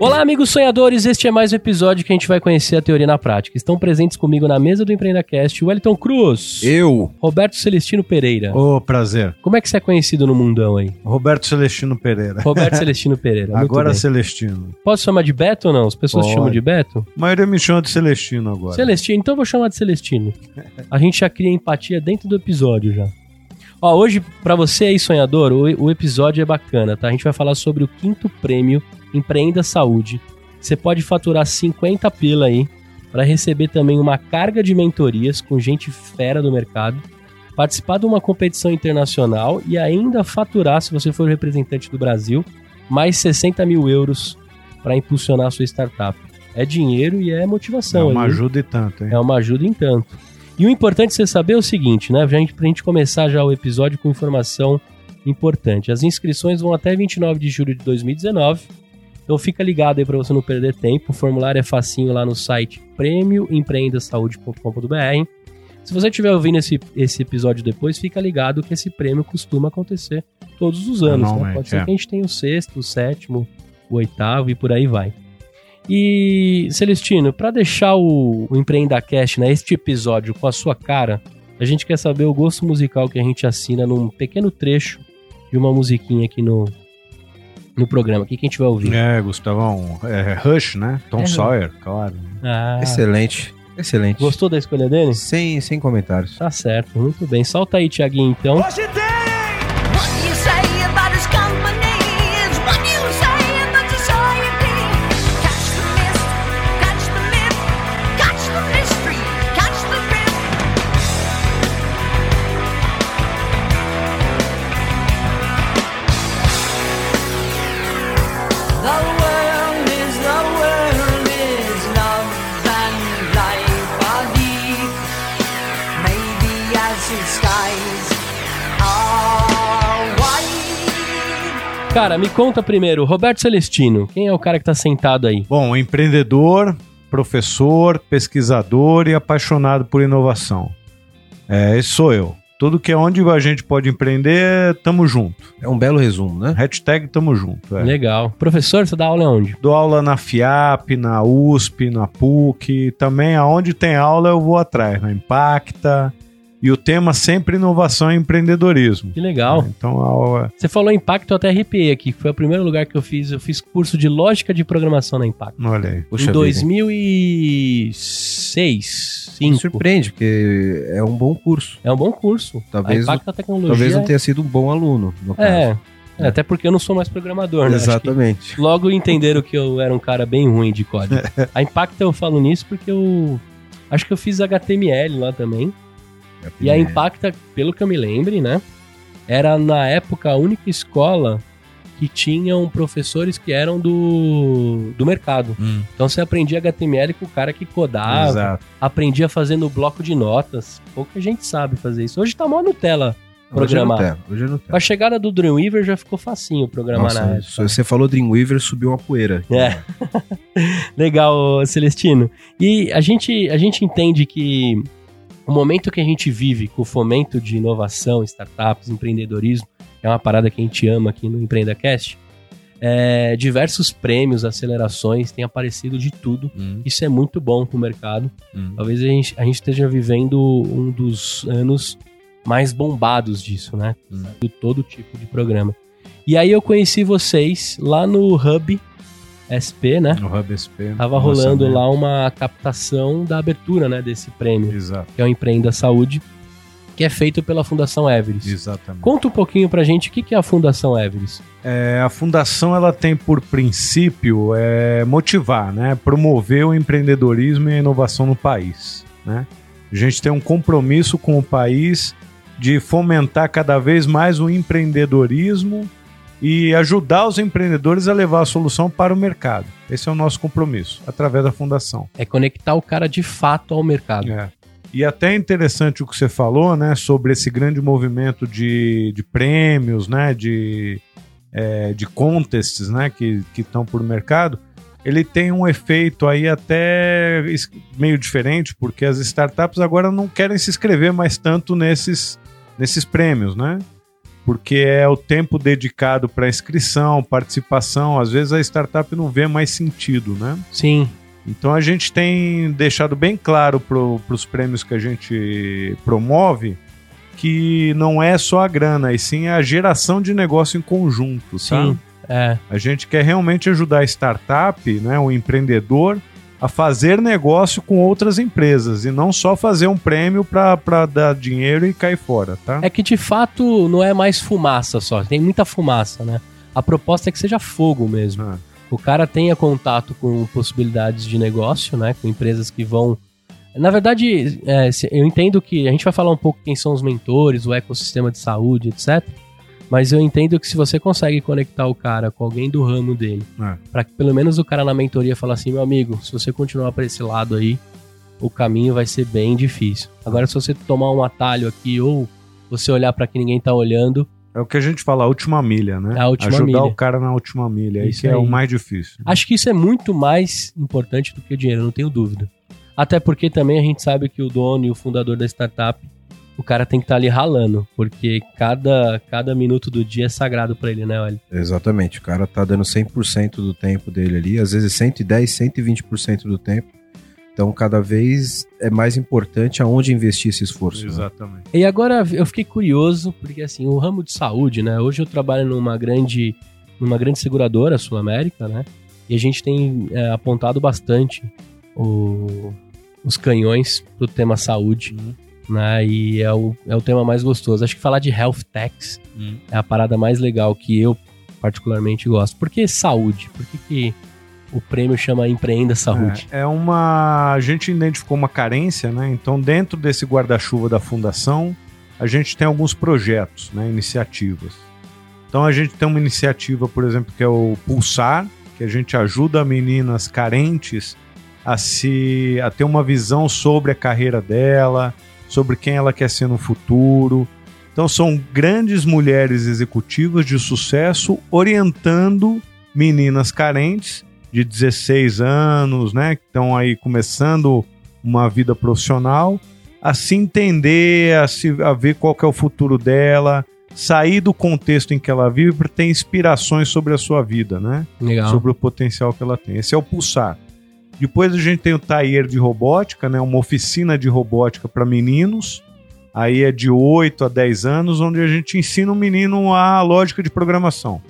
Olá, amigos sonhadores. Este é mais um episódio que a gente vai conhecer a teoria na prática. Estão presentes comigo na mesa do EmpreendaCast o Wellington Cruz. Eu. Roberto Celestino Pereira. Ô, prazer. Como é que você é conhecido no mundão aí? Roberto Celestino Pereira. Roberto Celestino Pereira. muito Agora bem. Celestino. Posso chamar de Beto ou não? As pessoas Pode. chamam de Beto? A maioria me chama de Celestino agora. Celestino, então eu vou chamar de Celestino. A gente já cria empatia dentro do episódio já. Ó, hoje, pra você aí, sonhador, o, o episódio é bacana, tá? A gente vai falar sobre o quinto prêmio Empreenda Saúde. Você pode faturar 50 pila aí para receber também uma carga de mentorias com gente fera do mercado, participar de uma competição internacional e ainda faturar, se você for representante do Brasil, mais 60 mil euros para impulsionar a sua startup. É dinheiro e é É motivação. uma aí. ajuda e tanto, hein? É uma ajuda em tanto. E o importante você saber é o seguinte, né? Gente, pra gente começar já o episódio com informação importante. As inscrições vão até 29 de julho de 2019. Então fica ligado aí para você não perder tempo. O formulário é facinho lá no site prêmioempreendasaude.com.br. Se você estiver ouvindo esse, esse episódio depois, fica ligado que esse prêmio costuma acontecer todos os anos. Né? Pode ser é. que a gente tenha o sexto, o sétimo, o oitavo e por aí vai. E, Celestino, para deixar o, o EmpreendaCast, né, este episódio com a sua cara, a gente quer saber o gosto musical que a gente assina num pequeno trecho de uma musiquinha aqui no, no programa. O que, que a gente vai ouvir? É, Gustavão. É Rush, né? Tom É. Sawyer, claro. Ah, Excelente, excelente. gostou da escolha dele? Sem, sem comentários. Tá certo, muito bem. Solta aí, Tiaguinho, então. What you Cara, me conta primeiro, Roberto Celestino, quem é o cara que tá sentado aí? Bom, empreendedor, professor, pesquisador e apaixonado por inovação. É, esse sou eu. Tudo que é onde a gente pode empreender, tamo junto. É um belo resumo, né? Hashtag tamo junto. é. Legal. Professor, você dá aula onde? Dou aula na FIAP, na USP, na PUC, também aonde tem aula eu vou atrás, na Impacta. E o tema sempre inovação e empreendedorismo. Que legal. Então, a aula- Você falou Impacto, eu até arrepiei aqui. Foi o primeiro lugar que eu fiz. Eu fiz curso de lógica de programação na Impacto. olha aí. Puxa em vida, 2006, Me 2005. surpreende, porque é um bom curso. É um bom curso. Talvez a Impacto a tecnologia. Talvez não tenha sido um bom aluno, no caso. É, é, até porque eu não sou mais programador, né? Exatamente. Logo entenderam que eu era um cara bem ruim de código. a Impacto eu falo nisso porque eu. Acho que eu fiz HTML lá também. E a Impacta, pelo que eu me lembre, né? Era na época a única escola que tinham professores que eram do, do mercado. Hum. Então você aprendia HTML com o cara que codava, Exato. aprendia fazendo bloco de notas. Pouca gente sabe fazer isso. Hoje tá mó Nutella Hoje eu não programar. tenho, Hoje eu não Com a chegada do Dreamweaver já ficou facinho programar na Nossa, época. você falou Dreamweaver, subiu uma poeira. É. Legal, Celestino. E a gente, a gente entende que o momento que a gente vive com o fomento de inovação, startups, empreendedorismo, que é uma parada que a gente ama aqui no EmpreendaCast, é, diversos prêmios, acelerações, têm aparecido de tudo. Hum, Isso é muito bom pro mercado. hum. Talvez a gente, a gente esteja vivendo um dos anos mais bombados disso, né? Hum. De todo tipo de programa. E aí eu conheci vocês lá no Hub SP, né? No Hub SP. Tava rolando lá uma captação da abertura, né, desse prêmio, Exato. que é o Empreenda Saúde, que é feito pela Fundação Everest. Exatamente. Conta um pouquinho pra gente o que é a Fundação Everest. É, a fundação ela tem por princípio é, motivar, né, promover o empreendedorismo e a inovação no país. Né? A gente tem um compromisso com o país de fomentar cada vez mais o empreendedorismo e ajudar os empreendedores a levar a solução para o mercado. Esse é o nosso compromisso, através da fundação. É conectar o cara de fato ao mercado. É. E até é interessante o que você falou, né, sobre esse grande movimento de, de prêmios, né, de, é, de contests, né, que estão por mercado. Ele tem um efeito aí até meio diferente, porque as startups agora não querem se inscrever mais tanto nesses, nesses prêmios, né? Porque é o tempo dedicado para inscrição, participação. Às vezes a startup não vê mais sentido, né? Sim, Então a gente tem deixado bem claro para os prêmios que a gente promove que não é só a grana, e sim a geração de negócio em conjunto, tá? sim. É, A gente quer realmente ajudar a startup, né, o empreendedor, a fazer negócio com outras empresas e não só fazer um prêmio para dar dinheiro e cair fora, tá? É que de fato não é mais fumaça só, tem muita fumaça, né? A proposta é que seja fogo mesmo. Ah. O cara tenha contato com possibilidades de negócio, né? Com empresas que vão. Na verdade, é, eu entendo que a gente vai falar um pouco quem são os mentores, o ecossistema de saúde, etc. Mas eu entendo que se você consegue conectar o cara com alguém do ramo dele, É. para que pelo menos o cara na mentoria fale assim, meu amigo, se você continuar para esse lado aí, o caminho vai ser bem difícil. Agora, se você tomar um atalho aqui ou você olhar para que ninguém tá olhando, É o que a gente fala, a última milha, né? A última Ajudar milha. o cara na última milha, aí Isso que é aí. o mais difícil. Acho que isso é muito mais importante do que o dinheiro, não tenho dúvida. Até porque também a gente sabe que o dono e o fundador da startup, o cara tem que estar ali ralando, porque cada, cada minuto do dia é sagrado pra ele, né, olha? Exatamente. O cara tá dando 100% do tempo dele ali, às vezes 110, 120% do tempo. Então, cada vez é mais importante aonde investir esse esforço. né? Exatamente. E agora eu fiquei curioso, porque assim, o ramo de saúde, né? Hoje eu trabalho numa grande, numa grande seguradora Sul América, né? E a gente tem é, apontado bastante o- os canhões pro tema saúde, né? E é o, é o tema mais gostoso. Acho que falar de health techs Hum. é a parada mais legal que eu particularmente gosto. Por que saúde? Por que, que o prêmio chama Empreenda Saúde? É, é uma. A gente identificou uma carência, né? Então, dentro desse guarda-chuva da fundação, a gente tem alguns projetos, né? Iniciativas. Então, a gente tem uma iniciativa, por exemplo, que é o Pulsar, que a gente ajuda meninas carentes a se a ter uma visão sobre a carreira dela, sobre quem ela quer ser no futuro. Então são grandes mulheres executivas de sucesso orientando meninas carentes de 16 anos, né, que estão aí começando uma vida profissional, a se entender, a, se, a ver qual que é o futuro dela, sair do contexto em que ela vive para ter inspirações sobre a sua vida, né? Legal. sobre o potencial que ela tem. Esse é o pulsar. Depois a gente tem o Taller de Robótica, né, uma oficina de robótica para meninos. Aí é de 8 a 10 anos, onde a gente ensina o menino a lógica de programação.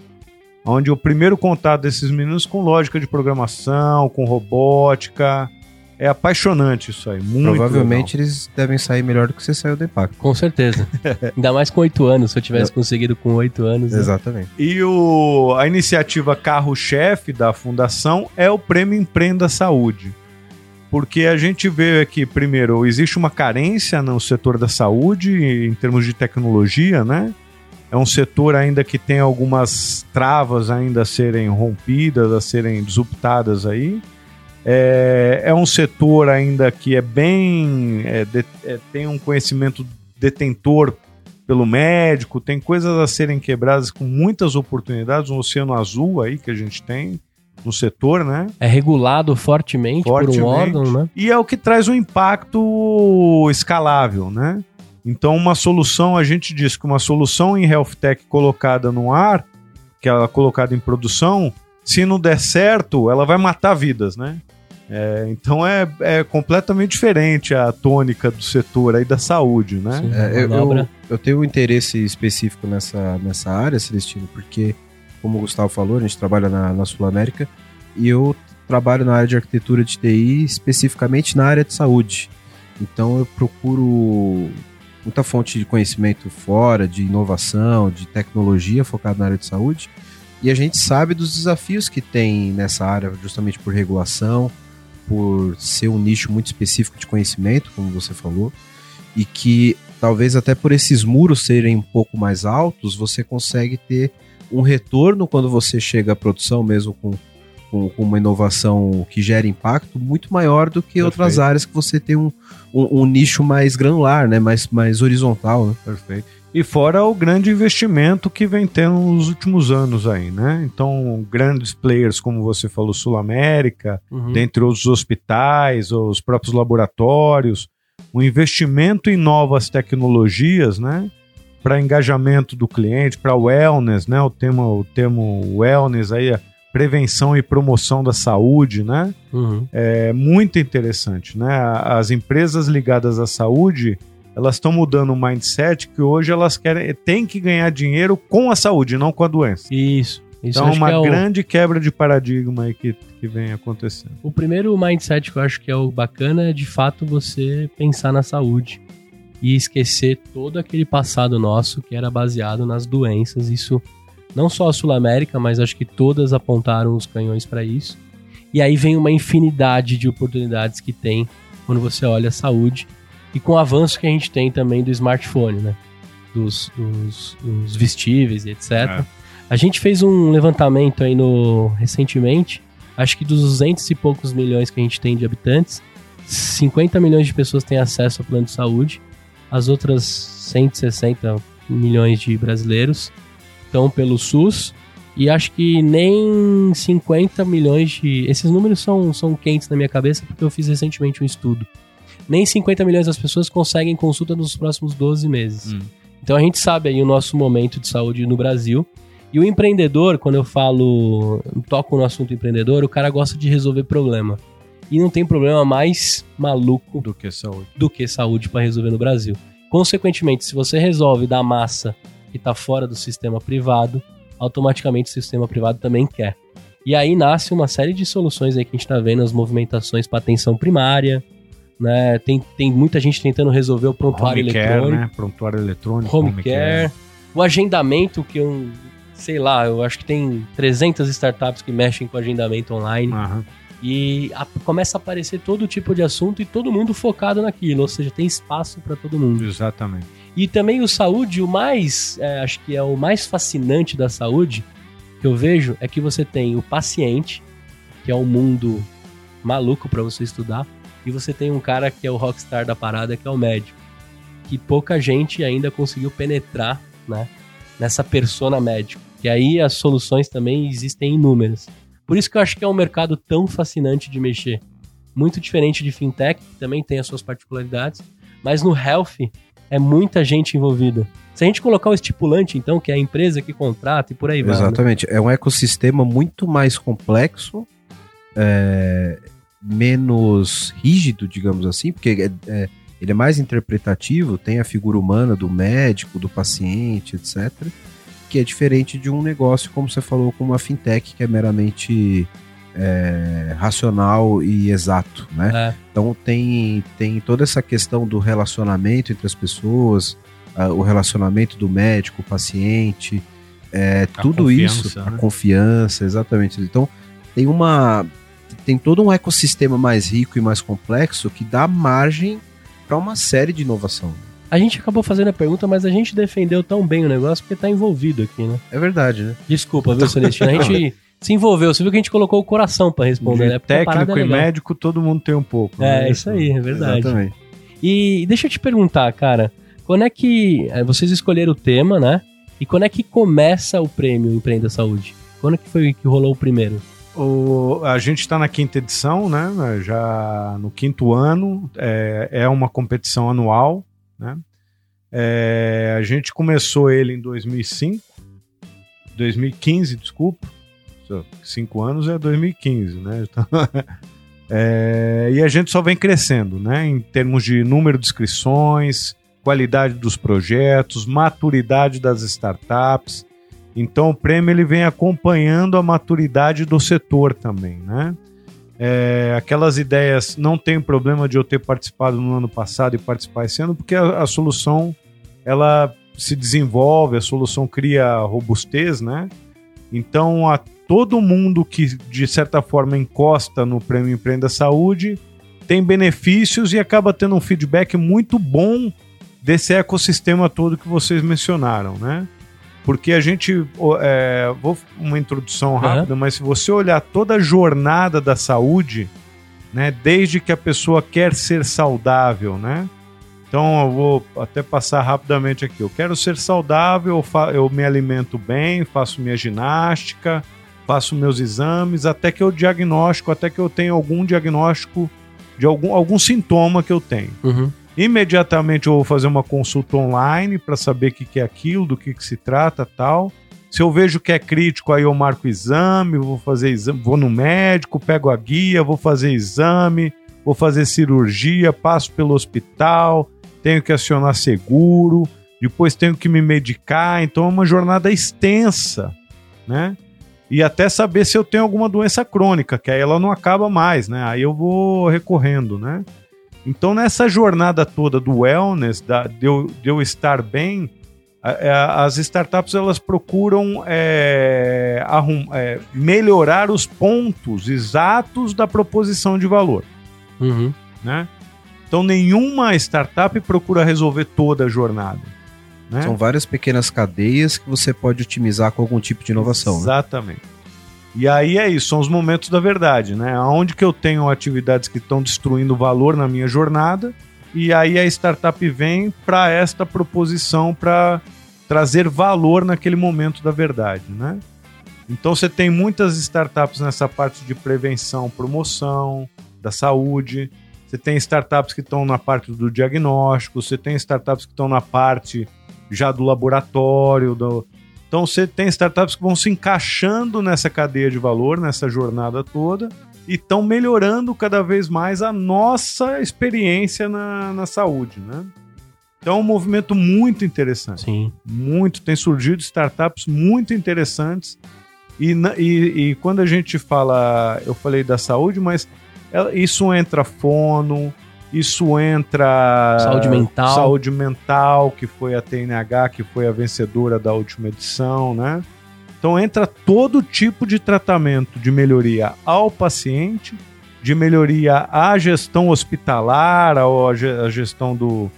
Onde o primeiro contato desses meninos com lógica de programação, com robótica. É apaixonante isso aí. Muito Provavelmente eles devem sair melhor do que você saiu do impacto. Com certeza. Ainda mais com oito anos. Se eu tivesse conseguido com oito anos. né? Exatamente. E o, a iniciativa carro-chefe da fundação é o Prêmio Empreenda Saúde. Porque a gente vê aqui, primeiro, existe uma carência no setor da saúde em termos de tecnologia, né? É um setor ainda que tem algumas travas ainda a serem rompidas, a serem disruptadas aí. É, é um setor ainda que é bem. é, de- é, tem um conhecimento detentor pelo médico, tem coisas a serem quebradas com muitas oportunidades, um oceano azul aí que a gente tem no setor, né? É regulado fortemente, por um Fortemente. órgão, né? E é o que traz um impacto escalável, né? Então, uma solução, a gente diz que uma solução em health tech colocada no ar, que ela é colocada em produção, se não der certo, ela vai matar vidas, né? É, então é, é completamente diferente a tônica do setor aí da saúde, né? Sim, É, eu, eu tenho um interesse específico nessa, nessa área, Celestino, porque, como o Gustavo falou, a gente trabalha na, na Sul América e eu trabalho na área de arquitetura de TI, especificamente na área de saúde. Então eu procuro muita fonte de conhecimento fora, de inovação, de tecnologia focada na área de saúde. E a gente sabe dos desafios que tem nessa área, justamente por regulação, por ser um nicho muito específico de conhecimento, como você falou, e que talvez até por esses muros serem um pouco mais altos, você consegue ter um retorno quando você chega à produção mesmo com, com, com uma inovação que gera impacto muito maior do que outras Perfeito. áreas que você tem um, um, um nicho mais granular, né? Mais, mais horizontal, né? Perfeito. E fora o grande investimento que vem tendo nos últimos anos aí, né? Então, grandes players, como você falou, Sul América, Uhum. dentre os hospitais, os próprios laboratórios, o investimento em novas tecnologias, né? Para engajamento do cliente, para wellness, né? O tema, o termo wellness aí, a prevenção e promoção da saúde, né? Uhum. é muito interessante, né? As empresas ligadas à saúde, elas estão mudando o mindset que hoje elas querem, têm que ganhar dinheiro com a saúde, não com a doença. Isso. Isso então, acho uma é o, grande quebra de paradigma aí que, que vem acontecendo. o primeiro mindset que eu acho que é o bacana é de fato você pensar na saúde e esquecer todo aquele passado nosso que era baseado nas doenças. Isso não só a Sul América, mas acho que todas apontaram os canhões para isso. E aí vem uma infinidade de oportunidades que tem quando você olha a saúde e com o avanço que a gente tem também do smartphone, né? Dos, dos, dos vestíveis e etc. É. A gente fez um levantamento aí no recentemente, acho que dos 200 e poucos milhões que a gente tem de habitantes, 50 milhões de pessoas têm acesso ao plano de saúde, as outras 160 milhões de brasileiros estão pelo SUS e acho que nem 50 milhões de. Esses números são, são quentes na minha cabeça porque eu fiz recentemente um estudo. Nem 50 milhões das pessoas conseguem consulta nos próximos 12 meses. Hum. Então a gente sabe aí o nosso momento de saúde no Brasil. E o empreendedor, quando eu falo, toco no assunto empreendedor, o cara gosta de resolver problema. E não tem problema mais maluco Do que saúde. do que saúde para resolver no Brasil. Consequentemente, se você resolve da massa que está fora do sistema privado, automaticamente o sistema privado também quer. E aí nasce uma série de soluções aí que a gente está vendo, as movimentações para atenção primária, né? Tem, tem muita gente tentando resolver o prontuário Home care, eletrônico, né? Prontuário eletrônico. home, care, o agendamento que eu, sei lá, eu acho que tem 300 startups que mexem com agendamento online. Aham. E a- começa a aparecer todo tipo de assunto e todo mundo focado naquilo, ou seja, tem espaço para todo mundo. Exatamente. E também o saúde, o mais, é, acho que é o mais fascinante da saúde que eu vejo é que você tem o paciente, que é um mundo maluco para você estudar, e você tem um cara que é o rockstar da parada, que é o médico, que pouca gente ainda conseguiu penetrar, né, nessa persona médico. Que aí as soluções também existem inúmeras. Por isso que eu acho que é um mercado tão fascinante de mexer. Muito diferente de fintech, que também tem as suas particularidades, mas no health é muita gente envolvida. Se a gente colocar o estipulante, então, que é a empresa que contrata e por aí vai. né? Exatamente. É um ecossistema muito mais complexo, é, menos rígido, digamos assim, porque é- é- ele é mais interpretativo, tem a figura humana do médico, do paciente, etc. Que é diferente de um negócio, como você falou, como uma fintech, que é meramente é, racional e exato, né? É. Então tem, tem toda essa questão do relacionamento entre as pessoas, ah, o relacionamento do médico, o paciente, é, A tudo isso, confiança, a né? confiança, exatamente. Então tem uma tem todo um ecossistema mais rico e mais complexo que dá margem para uma série de inovação. A gente acabou fazendo a pergunta, mas a gente defendeu tão bem o negócio porque tá envolvido aqui, né? É verdade, né? Desculpa, viu, Celestino? A gente se envolveu. Você viu que a gente colocou o coração pra responder, De né? Porque técnico é e médico, todo mundo tem um pouco. É, né? isso aí, é verdade. Exatamente. E deixa eu te perguntar, cara, quando é que é, vocês escolheram o tema, né? E quando é que começa o prêmio Empreenda Saúde? Quando é que foi que rolou o primeiro? O- a gente está na quinta edição, né? Já no quinto ano, é, é uma competição anual, né? É, a gente começou ele em 2005, 2015, desculpa. Cinco anos é 2015, né? Então, é, e a gente só vem crescendo, né? Em termos de número de inscrições, qualidade dos projetos, maturidade das startups. Então o prêmio ele vem acompanhando a maturidade do setor também, né? É, aquelas ideias não tem problema de eu ter participado no ano passado e participar esse ano, porque a, a solução ela se desenvolve, a solução cria robustez, né? Então a todo mundo que de certa forma encosta no prêmio Empreenda Saúde tem benefícios e acaba tendo um feedback muito bom desse ecossistema todo que vocês mencionaram, né? Porque a gente. é, vou uma introdução rápida, mas se você olhar toda a jornada da saúde, né? Desde que a pessoa quer ser saudável, né? Então eu vou até passar rapidamente aqui. Eu quero ser saudável, eu, me alimento bem, faço minha ginástica, faço meus exames, até que eu diagnóstico, até que eu tenha algum diagnóstico de algum, algum sintoma que eu tenho. Uhum. Imediatamente eu vou fazer uma consulta online para saber o que, que é aquilo, do que, que se trata tal. Se eu vejo que é crítico, aí eu marco exame, vou fazer exame, vou no médico, pego a guia, vou fazer exame, vou fazer cirurgia, passo pelo hospital, tenho que acionar seguro, depois tenho que me medicar, então é uma jornada extensa, né? E até saber se eu tenho alguma doença crônica, que aí ela não acaba mais, né? Aí eu vou recorrendo, né? Então, nessa jornada toda do wellness, da, de, eu, de eu estar bem, a- a- as startups elas procuram é, arrum- é, melhorar os pontos exatos da proposição de valor. Uhum. Né? Então, nenhuma startup procura resolver toda a jornada. Né? São várias pequenas cadeias que você pode otimizar com algum tipo de inovação. né? E aí é isso, são os momentos da verdade, né? Onde que eu tenho atividades que estão destruindo valor na minha jornada, e aí a startup vem para esta proposição para trazer valor naquele momento da verdade, né? Então você tem muitas startups nessa parte de prevenção, promoção da saúde. Você tem startups que estão na parte do diagnóstico, você tem startups que estão na parte já do laboratório, do, então você tem startups que vão se encaixando nessa cadeia de valor, nessa jornada toda, e estão melhorando cada vez mais a nossa experiência na, na saúde, né? Então é um movimento muito interessante. Sim. Muito. Tem surgido startups muito interessantes. E, e, e quando a gente fala, eu falei da saúde, mas ela- isso entra fono, isso entra Saúde mental. saúde mental, que foi a TNH, que foi a vencedora da última edição, né? Então entra todo tipo de tratamento de melhoria ao paciente, de melhoria à gestão hospitalar, à ge- à gestão do,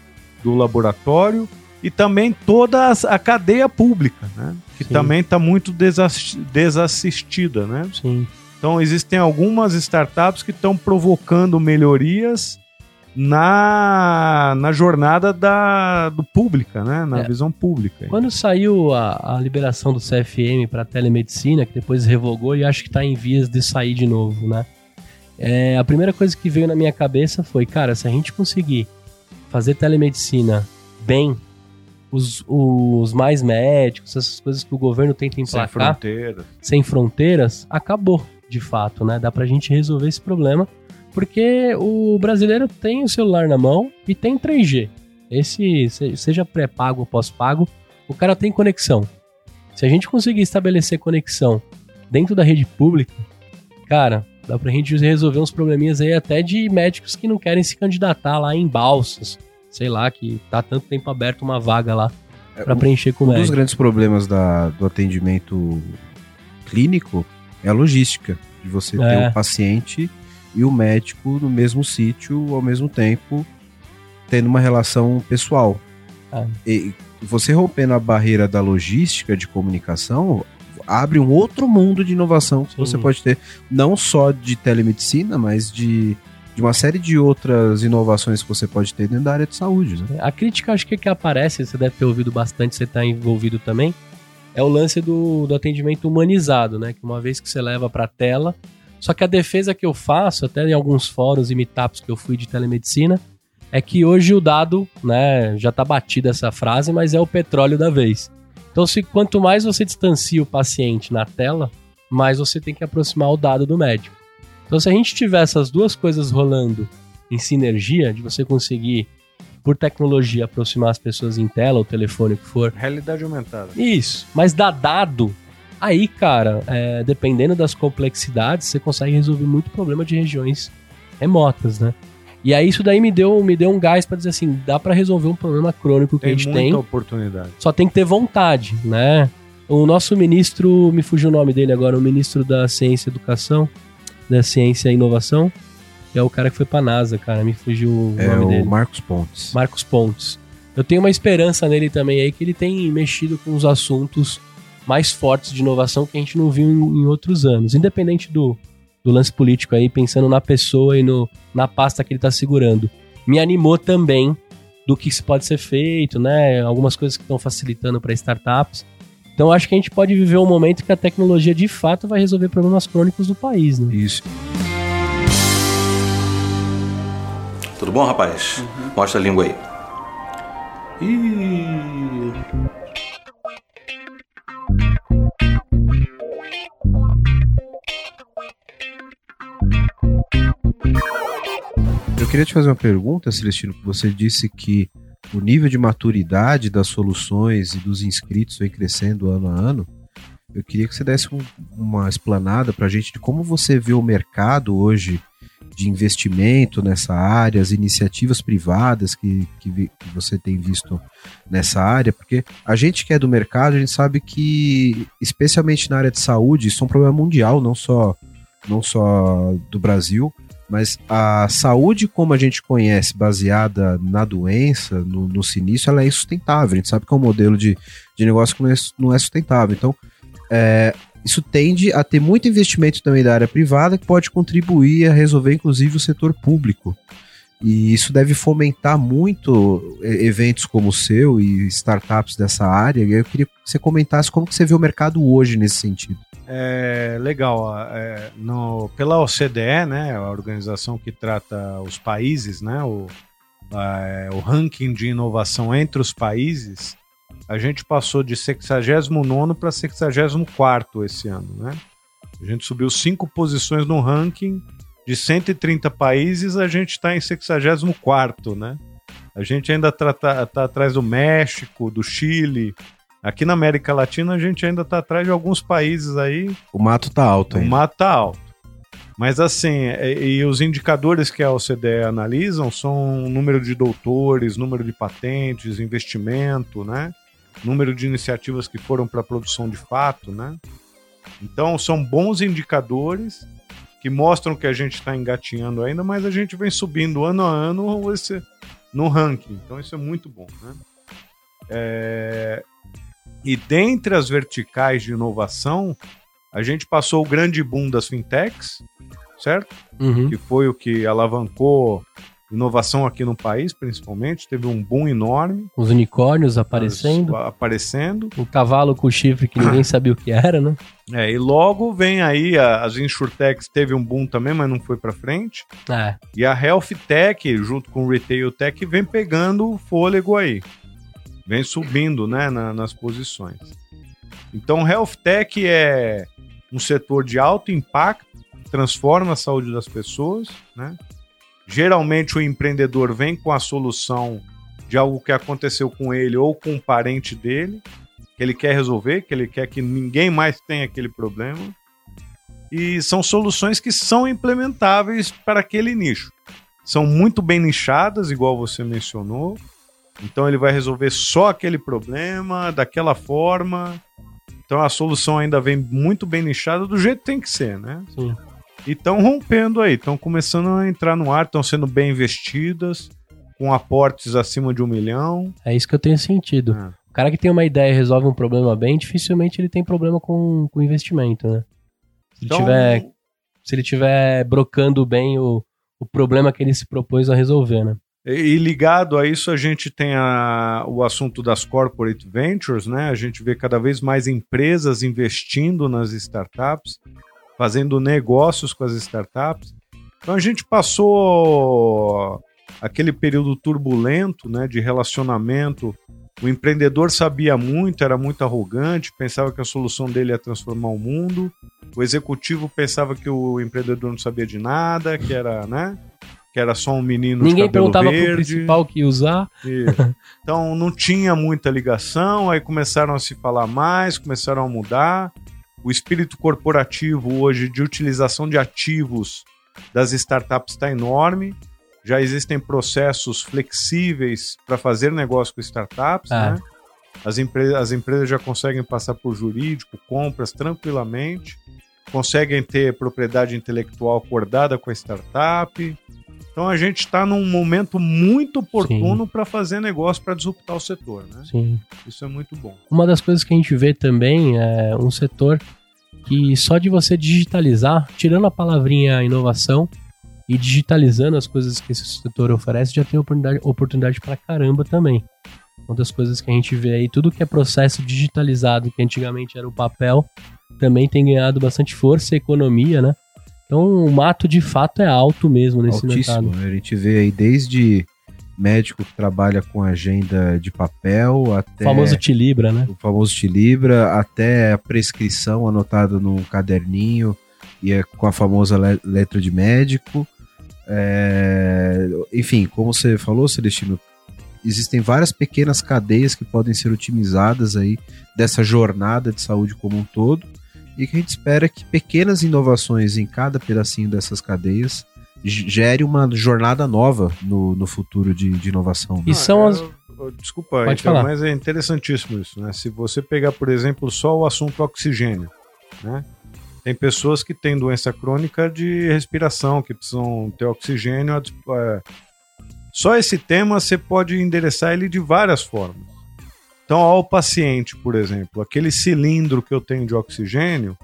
do laboratório e também toda a cadeia pública, né? Que Sim. também está muito desas- desassistida, né? Sim. Então existem algumas startups que estão provocando melhorias na, na jornada da, do pública, né? Na É. visão pública. Quando saiu a, a liberação do CFM para telemedicina, que depois revogou e acho que está em vias de sair de novo, né? É, a primeira coisa que veio na minha cabeça foi, cara, se a gente conseguir fazer telemedicina bem, os, os mais médicos, essas coisas que o governo tenta Sem emplacar, fronteira. sem fronteiras, acabou, de fato, né? Dá pra gente resolver esse problema, porque o brasileiro tem o celular na mão e tem 3G. Esse, se- seja pré-pago ou pós-pago, o cara tem conexão. Se a gente conseguir estabelecer conexão dentro da rede pública, cara, dá pra gente resolver uns probleminhas aí até de médicos que não querem se candidatar lá em balsas. Sei lá, que tá tanto tempo aberto uma vaga lá pra um- preencher com Um dos médico. grandes problemas da- do atendimento clínico é a logística, de você ter É. o paciente e o médico no mesmo sítio ao mesmo tempo, tendo uma relação pessoal. É. E você rompendo a barreira da logística de comunicação abre um outro mundo de inovação que Sim. você pode ter, não só de telemedicina, mas de, de uma série de outras inovações que você pode ter dentro da área de saúde. Né? A crítica, acho que que aparece, você deve ter ouvido bastante, você está envolvido também, é o lance do, do atendimento humanizado, né? Que uma vez que você leva para a tela. Só que a defesa que eu faço, até em alguns fóruns e meetups que eu fui de telemedicina, é que hoje o dado, né, já tá batida essa frase, mas é o petróleo da vez. Então, se quanto mais você distancia o paciente na tela, mais você tem que aproximar o dado do médico. Então, se a gente tiver essas duas coisas rolando em sinergia, de você conseguir por tecnologia aproximar as pessoas em tela, ou telefone, o que for. Realidade aumentada. Isso. Mas dá dado, aí, cara, é, dependendo das complexidades, você consegue resolver muito problema de regiões remotas, né? E aí isso daí me deu, me deu um gás pra dizer assim, dá pra resolver um problema crônico que Tem a gente muita tem, oportunidade. só tem que ter vontade, né? O nosso ministro, me fugiu o nome dele agora, o ministro da Ciência e Educação, da Ciência e Inovação, que é o cara que foi pra NASA, cara, me fugiu o É nome o dele. Marcos Pontes. Marcos Pontes. eu tenho uma esperança nele também aí que ele tem mexido com os assuntos mais fortes de inovação que a gente não viu em, em outros anos. Independente do, do lance político aí, pensando na pessoa e no, na pasta que ele tá segurando. Me animou também do que se pode ser feito, né? Algumas coisas que estão facilitando para startups. Então acho que a gente pode viver um momento que a tecnologia de fato vai resolver problemas crônicos do país, né? Isso. Tudo bom, rapaz? Mostra a língua aí. Ih. Eu queria te fazer uma pergunta, Celestino, você disse que o nível de maturidade das soluções e dos inscritos vem crescendo ano a ano. Eu queria que você desse um- uma explanada para a gente de como você vê o mercado hoje de investimento nessa área, as iniciativas privadas que, que, vi- que você tem visto nessa área, porque a gente que é do mercado, a gente sabe que, especialmente na área de saúde, isso é um problema mundial, não só, não só do Brasil, mas a saúde como a gente conhece, baseada na doença, no, no sinistro, ela é insustentável. A gente sabe que é um modelo de, de negócio que não é, não é sustentável. Então, é, isso tende a ter muito investimento também da área privada que pode contribuir a resolver, inclusive, o setor público. E isso deve fomentar muito é, eventos como o seu e startups dessa área. E eu queria que você comentasse como que você vê o mercado hoje nesse sentido. É legal. é, no, pela OCDE, né, a organização que trata os países, né, o, a- é, o ranking de inovação entre os países, a gente passou de 69 para 64 esse ano. Né? A gente subiu cinco posições no ranking. De 130 países, a gente está em 64, né? A gente ainda está atrás do México, do Chile. Aqui na América Latina, a gente ainda está atrás de alguns países aí O mato tá alto o ainda. mato tá alto. Mas assim, e, e os indicadores que a OCDE analisam são número de doutores, número de patentes, investimento, né? Número de iniciativas que foram para produção de fato, né? Então são bons indicadores que mostram que a gente está engatinhando ainda, mas a gente vem subindo ano a ano esse, no ranking. Então isso é muito bom, né? É, E dentre as verticais de inovação, a gente passou o grande boom das fintechs, certo? Uhum. Que foi o que alavancou inovação aqui no país, principalmente. Teve um boom enorme. Os unicórnios aparecendo. As- Aparecendo. O cavalo com chifre que ninguém sabia o que era, né? É, e logo vem aí a- as insurtechs, teve um boom também, mas não foi para frente. É. E a Health Tech, junto com o Retail Tech, vem pegando fôlego aí. Vem subindo né, na- nas posições. Então, Health Tech é um setor de alto impacto, transforma a saúde das pessoas. Né? Geralmente, o empreendedor vem com a solução de algo que aconteceu com ele ou com um parente dele, que ele quer resolver, que ele quer que ninguém mais tenha aquele problema. E são soluções que são implementáveis para aquele nicho. São muito bem nichadas, igual você mencionou. Então ele vai resolver só aquele problema, daquela forma. Então a solução ainda vem muito bem nichada do jeito que tem que ser, né? Sim. E estão rompendo aí, estão começando a entrar no ar, estão sendo bem investidas, com aportes acima de um milhão. É isso que eu tenho sentido. É. O cara que tem uma ideia e resolve um problema bem, dificilmente ele tem problema com, com investimento, né? Se ele Então, tiver, se ele tiver brocando bem o, o problema que ele se propôs a resolver, né? E e ligado a isso, a gente tem a- o assunto das corporate ventures, né? A gente vê cada vez mais empresas investindo nas startups, fazendo negócios com as startups. Então a gente passou aquele período turbulento, né, de relacionamento. O empreendedor sabia muito, era muito arrogante, pensava que a solução dele ia transformar o mundo. O executivo pensava que o empreendedor não sabia de nada, que era, né? Que era só um menino de Ninguém cabelo perguntava pro verde. principal o que usar. Isso. Então não tinha muita ligação, aí começaram a se falar mais, começaram a mudar. O espírito corporativo hoje de utilização de ativos das startups está enorme. Já existem processos flexíveis para fazer negócio com startups, Ah. né? As, empre as empresas já conseguem passar por jurídico, compras tranquilamente, conseguem ter propriedade intelectual acordada com a startup. Então a gente está num momento muito oportuno para fazer negócio para disruptar o setor, né? Sim. Isso é muito bom. Uma das coisas que a gente vê também é um setor que só de você digitalizar, tirando a palavrinha inovação e digitalizando as coisas que esse setor oferece, já tem oportunidade, oportunidade pra caramba também. Uma das coisas que a gente vê aí, tudo que é processo digitalizado, que antigamente era o papel, também tem ganhado bastante força e economia, né? Então o mato de fato é alto mesmo nesse Altíssimo. mercado. né? A gente vê aí desde médico que trabalha com agenda de papel O até famoso Tilibra, né? o famoso Tilibra, até a prescrição anotada num caderninho e é com a famosa le- letra de médico. É, enfim, como você falou, Celestino, existem várias pequenas cadeias que podem ser otimizadas aí dessa jornada de saúde como um todo e que a gente espera que pequenas inovações em cada pedacinho dessas cadeias gere uma jornada nova no, no futuro de, de inovação. né? E são as. eu- eu- Desculpa, Pode então, falar. mas é interessantíssimo isso, né? Se você pegar, por exemplo, só o assunto oxigênio, né? Tem pessoas que têm doença crônica de respiração, que precisam ter oxigênio. é, Só esse tema você pode endereçar ele de várias formas. Então, ao paciente, por exemplo, aquele cilindro que eu tenho de oxigênio,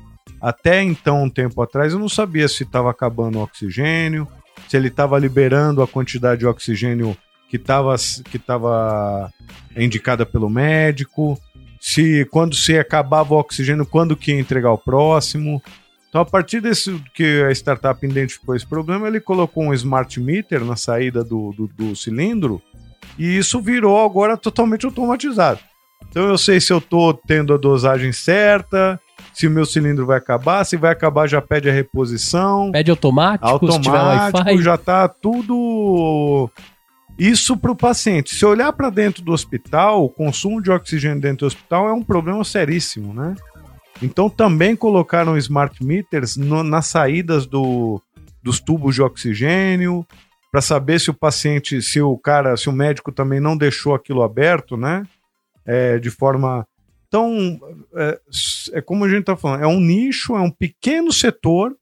até então, um tempo atrás, eu não sabia se estava acabando o oxigênio, se ele estava liberando a quantidade de oxigênio que estava que tava indicada pelo médico, se quando se acabava o oxigênio, quando que ia entregar o próximo. Então, a partir desse que a startup identificou esse problema, ele colocou um smart meter na saída do, do, do cilindro e isso virou agora totalmente automatizado. Então, eu sei se eu estou tendo a dosagem certa, se o meu cilindro vai acabar, se vai acabar já pede a reposição Pede automático, automático, já tá tudo isso para o paciente. Se olhar para dentro do hospital, o consumo de oxigênio dentro do hospital é um problema seríssimo, né? Então também colocaram smart meters no- nas saídas do, dos tubos de oxigênio para saber se o paciente, se o cara, se o médico também não deixou aquilo aberto, né? É, de forma então é, é como a gente está falando, é um nicho, é um pequeno setor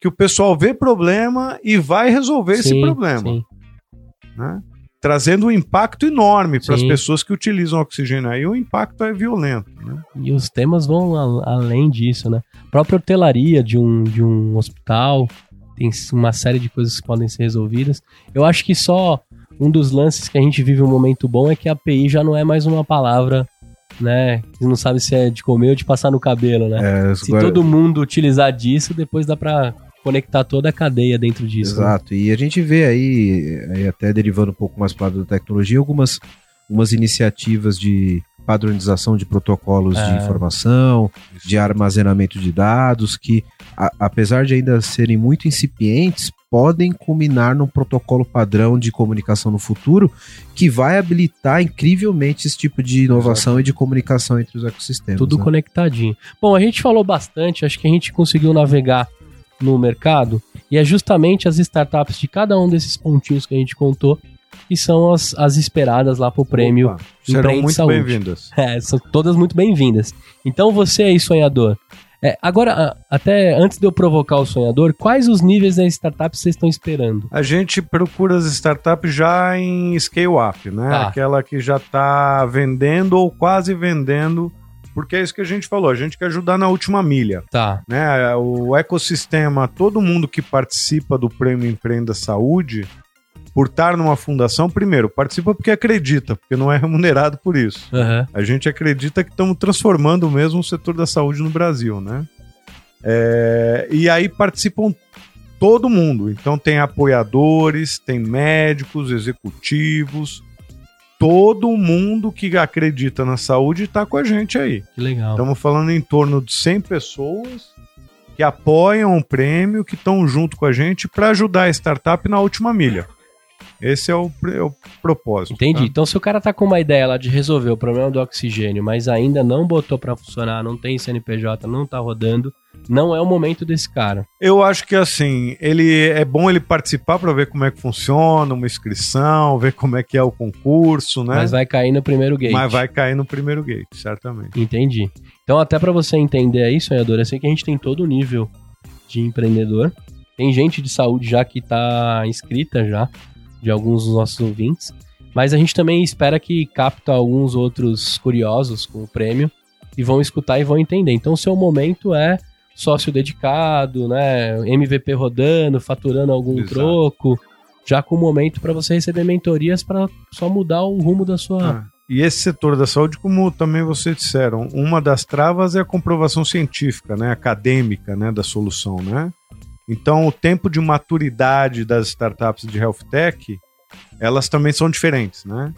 que o pessoal vê problema e vai resolver esse Sim, problema, sim. né? Trazendo um impacto enorme para as pessoas que utilizam oxigênio aí, o impacto é violento, né? E os temas vão a- além disso, né? A própria hotelaria de um, de um hospital tem uma série de coisas que podem ser resolvidas. Eu acho que só um dos lances que a gente vive um momento bom é que a API já não é mais uma palavra, né? Que não sabe se é de comer ou de passar no cabelo, né? É, Se agora- todo mundo utilizar disso, depois dá pra conectar toda a cadeia dentro disso. né? Exato. E a gente vê aí, aí até derivando um pouco mais para da tecnologia, algumas, algumas iniciativas de padronização de protocolos É. de informação, de armazenamento de dados, que a- apesar de ainda serem muito incipientes, podem culminar num protocolo padrão de comunicação no futuro que vai habilitar incrivelmente esse tipo de inovação e de comunicação entre os ecossistemas. Tudo né? conectadinho. Bom, a gente falou bastante, acho que a gente conseguiu navegar no mercado e é justamente as startups de cada um desses pontinhos que a gente contou que são as, as esperadas lá pro prêmio. Opa, serão muito bem-vindas. É, são todas muito bem-vindas. Então você aí, sonhador. É, agora, até antes de eu provocar o sonhador, quais os níveis das startups vocês estão esperando? A gente procura as startups já em scale-up, né? Tá. Aquela que já está vendendo ou quase vendendo, porque é isso que a gente falou, a gente quer ajudar na última milha. Tá. Né? O ecossistema, todo mundo que participa do Prêmio Empreenda Saúde, por estar numa fundação, primeiro, participa porque acredita, porque não é remunerado por isso. Aham. A gente acredita que estamos transformando mesmo o setor da saúde no Brasil, né? É, e aí participam todo mundo. Então tem apoiadores, tem médicos, executivos, todo mundo que acredita na saúde está com a gente aí. Que legal. Estamos falando em torno de 100 pessoas que apoiam o prêmio, que estão junto com a gente para ajudar a startup na última milha. Esse é o, é o propósito. Entendi. tá? Então, se o cara tá com uma ideia lá de resolver o problema do oxigênio, mas ainda não botou pra funcionar, não tem CNPJ, não tá rodando, não é o momento desse cara. Eu acho que assim, ele é bom ele participar para ver como é que funciona, uma inscrição, ver como é que é o concurso, né? Mas vai cair no primeiro gate. Mas vai cair no primeiro gate, certamente. Entendi. Então, até pra você entender aí, sonhador, eu sei que a gente tem todo o nível de empreendedor. Tem gente de saúde já que tá inscrita já, de alguns dos nossos ouvintes. Mas a gente também espera que capta alguns outros curiosos com o prêmio e vão escutar e vão entender. Então, o seu momento é sócio dedicado, né? MVP rodando, faturando algum Exato. troco, já com o momento para você receber mentorias para só mudar o rumo da sua. Ah, E esse setor da saúde, como também vocês disseram, uma das travas é a comprovação científica, né, acadêmica, né, da solução, né? Então, o tempo de maturidade das startups de health tech, elas também são diferentes, né?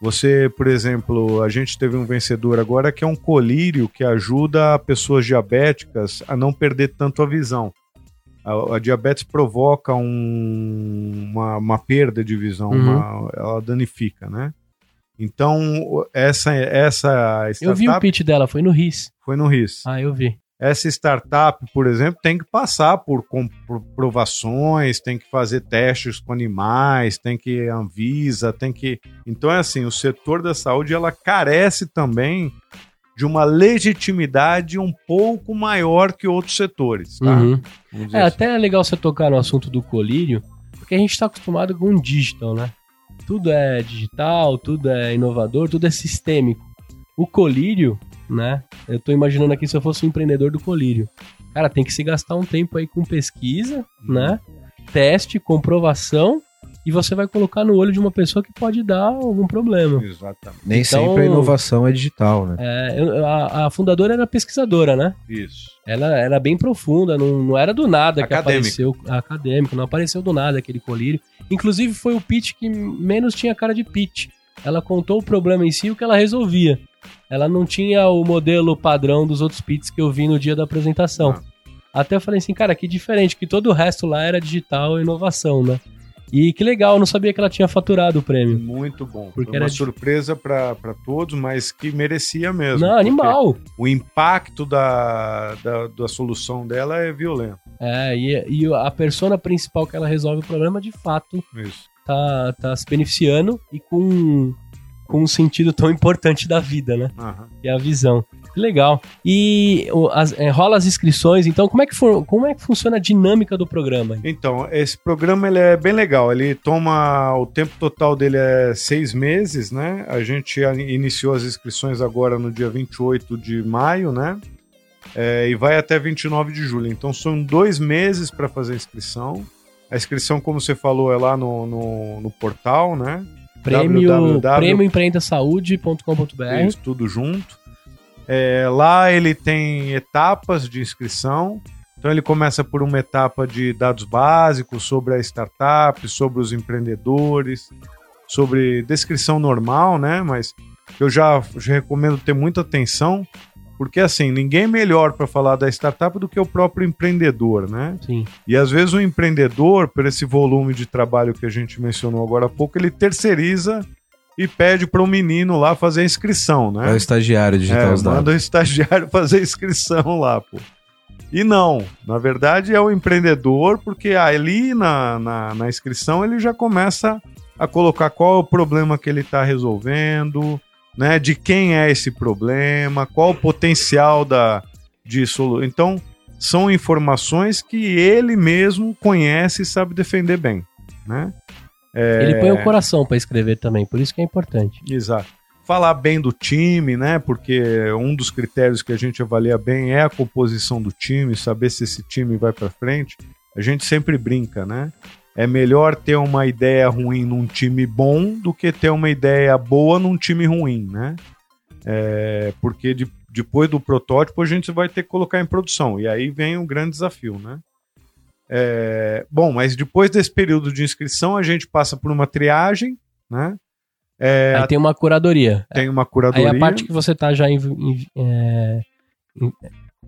Você, por exemplo, a gente teve um vencedor agora que é um colírio que ajuda pessoas diabéticas a não perder tanto a visão. A, a diabetes provoca um- uma, uma perda de visão, Uhum. uma- ela danifica, né? Então, essa, essa startup Eu vi o pitch dela, foi no RIS. foi no RIS. Ah, eu vi. Essa startup, por exemplo, tem que passar por comprovações, tem que fazer testes com animais, tem que Anvisa, tem que. Então é assim, o setor da saúde ela carece também de uma legitimidade um pouco maior que outros setores, tá? Uhum. É, assim. até é legal você tocar no assunto do colírio, porque a gente tá acostumado com o digital, né? Tudo é digital, tudo é inovador, tudo é sistêmico. O colírio, né? Eu tô imaginando aqui se eu fosse um empreendedor do colírio. Cara, tem que se gastar um tempo aí com pesquisa, né? Teste, comprovação, e você vai colocar no olho de uma pessoa que pode dar algum problema. Exatamente. Nem Então- sempre a inovação é digital, né? É, a, a fundadora era pesquisadora, né? Isso. Ela era bem profunda, não, não era do nada que Acadêmica. apareceu. Acadêmico, não apareceu do nada aquele colírio. Inclusive foi o pitch que menos tinha cara de pitch. Ela contou o problema em si e o que ela resolvia. Ela não tinha o modelo padrão dos outros pitches que eu vi no dia da apresentação. Ah. Até eu falei assim, cara, que diferente, que todo o resto lá era digital e inovação, né? E que legal, eu não sabia que ela tinha faturado o prêmio. Muito bom. Porque Foi era uma de- surpresa para todos, mas que merecia mesmo. Não, animal. O impacto da, da, da solução dela é violento. É, e, e a persona principal que ela resolve o problema, de fato, Isso. tá, tá se beneficiando e com, com um sentido tão importante da vida, né? Que é a visão. Que legal. E o- as- é, rola as inscrições, então como é, que for, como é que funciona a dinâmica do programa? Então, esse programa ele é bem legal. Ele toma. O tempo total dele é seis meses, né? A gente iniciou as inscrições agora no dia 28 de maio, né? É, e vai até 29 de julho. Então são dois meses para fazer a inscrição. A inscrição, como você falou, é lá no, no, no portal, né? Prêmio, www. prêmioempreendasaude.com.br Isso, tudo junto. É, lá ele tem etapas de inscrição. Então ele começa por uma etapa de dados básicos sobre a startup, sobre os empreendedores, sobre descrição normal, né? Mas eu já, já recomendo ter muita atenção, porque assim, ninguém é melhor para falar da startup do que o próprio empreendedor, né? Sim. E às vezes o empreendedor, por esse volume de trabalho que a gente mencionou agora há pouco, ele terceiriza e pede para o menino lá fazer a inscrição, né? É o estagiário digitar É, os manda o dados. estagiário fazer a inscrição lá, pô. E não, na verdade é o empreendedor, porque ali na, na, na inscrição ele já começa a colocar qual é o problema que ele está resolvendo, né? De quem é esse problema, qual o potencial da, de solução. Então, são informações que ele mesmo conhece e sabe defender bem, né? Ele põe o coração pra escrever também, por isso que é importante. Exato. Falar bem do time, né? Porque um dos critérios que a gente avalia bem é a composição do time, saber se esse time vai para frente. A gente sempre brinca, né? É melhor ter uma ideia ruim num time bom do que ter uma ideia boa num time ruim, né? É, porque de- depois do protótipo a gente vai ter que colocar em produção. E aí vem o grande desafio, né? É, bom, mas depois desse período de inscrição a gente passa por uma triagem, né? É, Aí tem uma curadoria. tem uma curadoria. Aí a parte que você tá já em, em- é, em-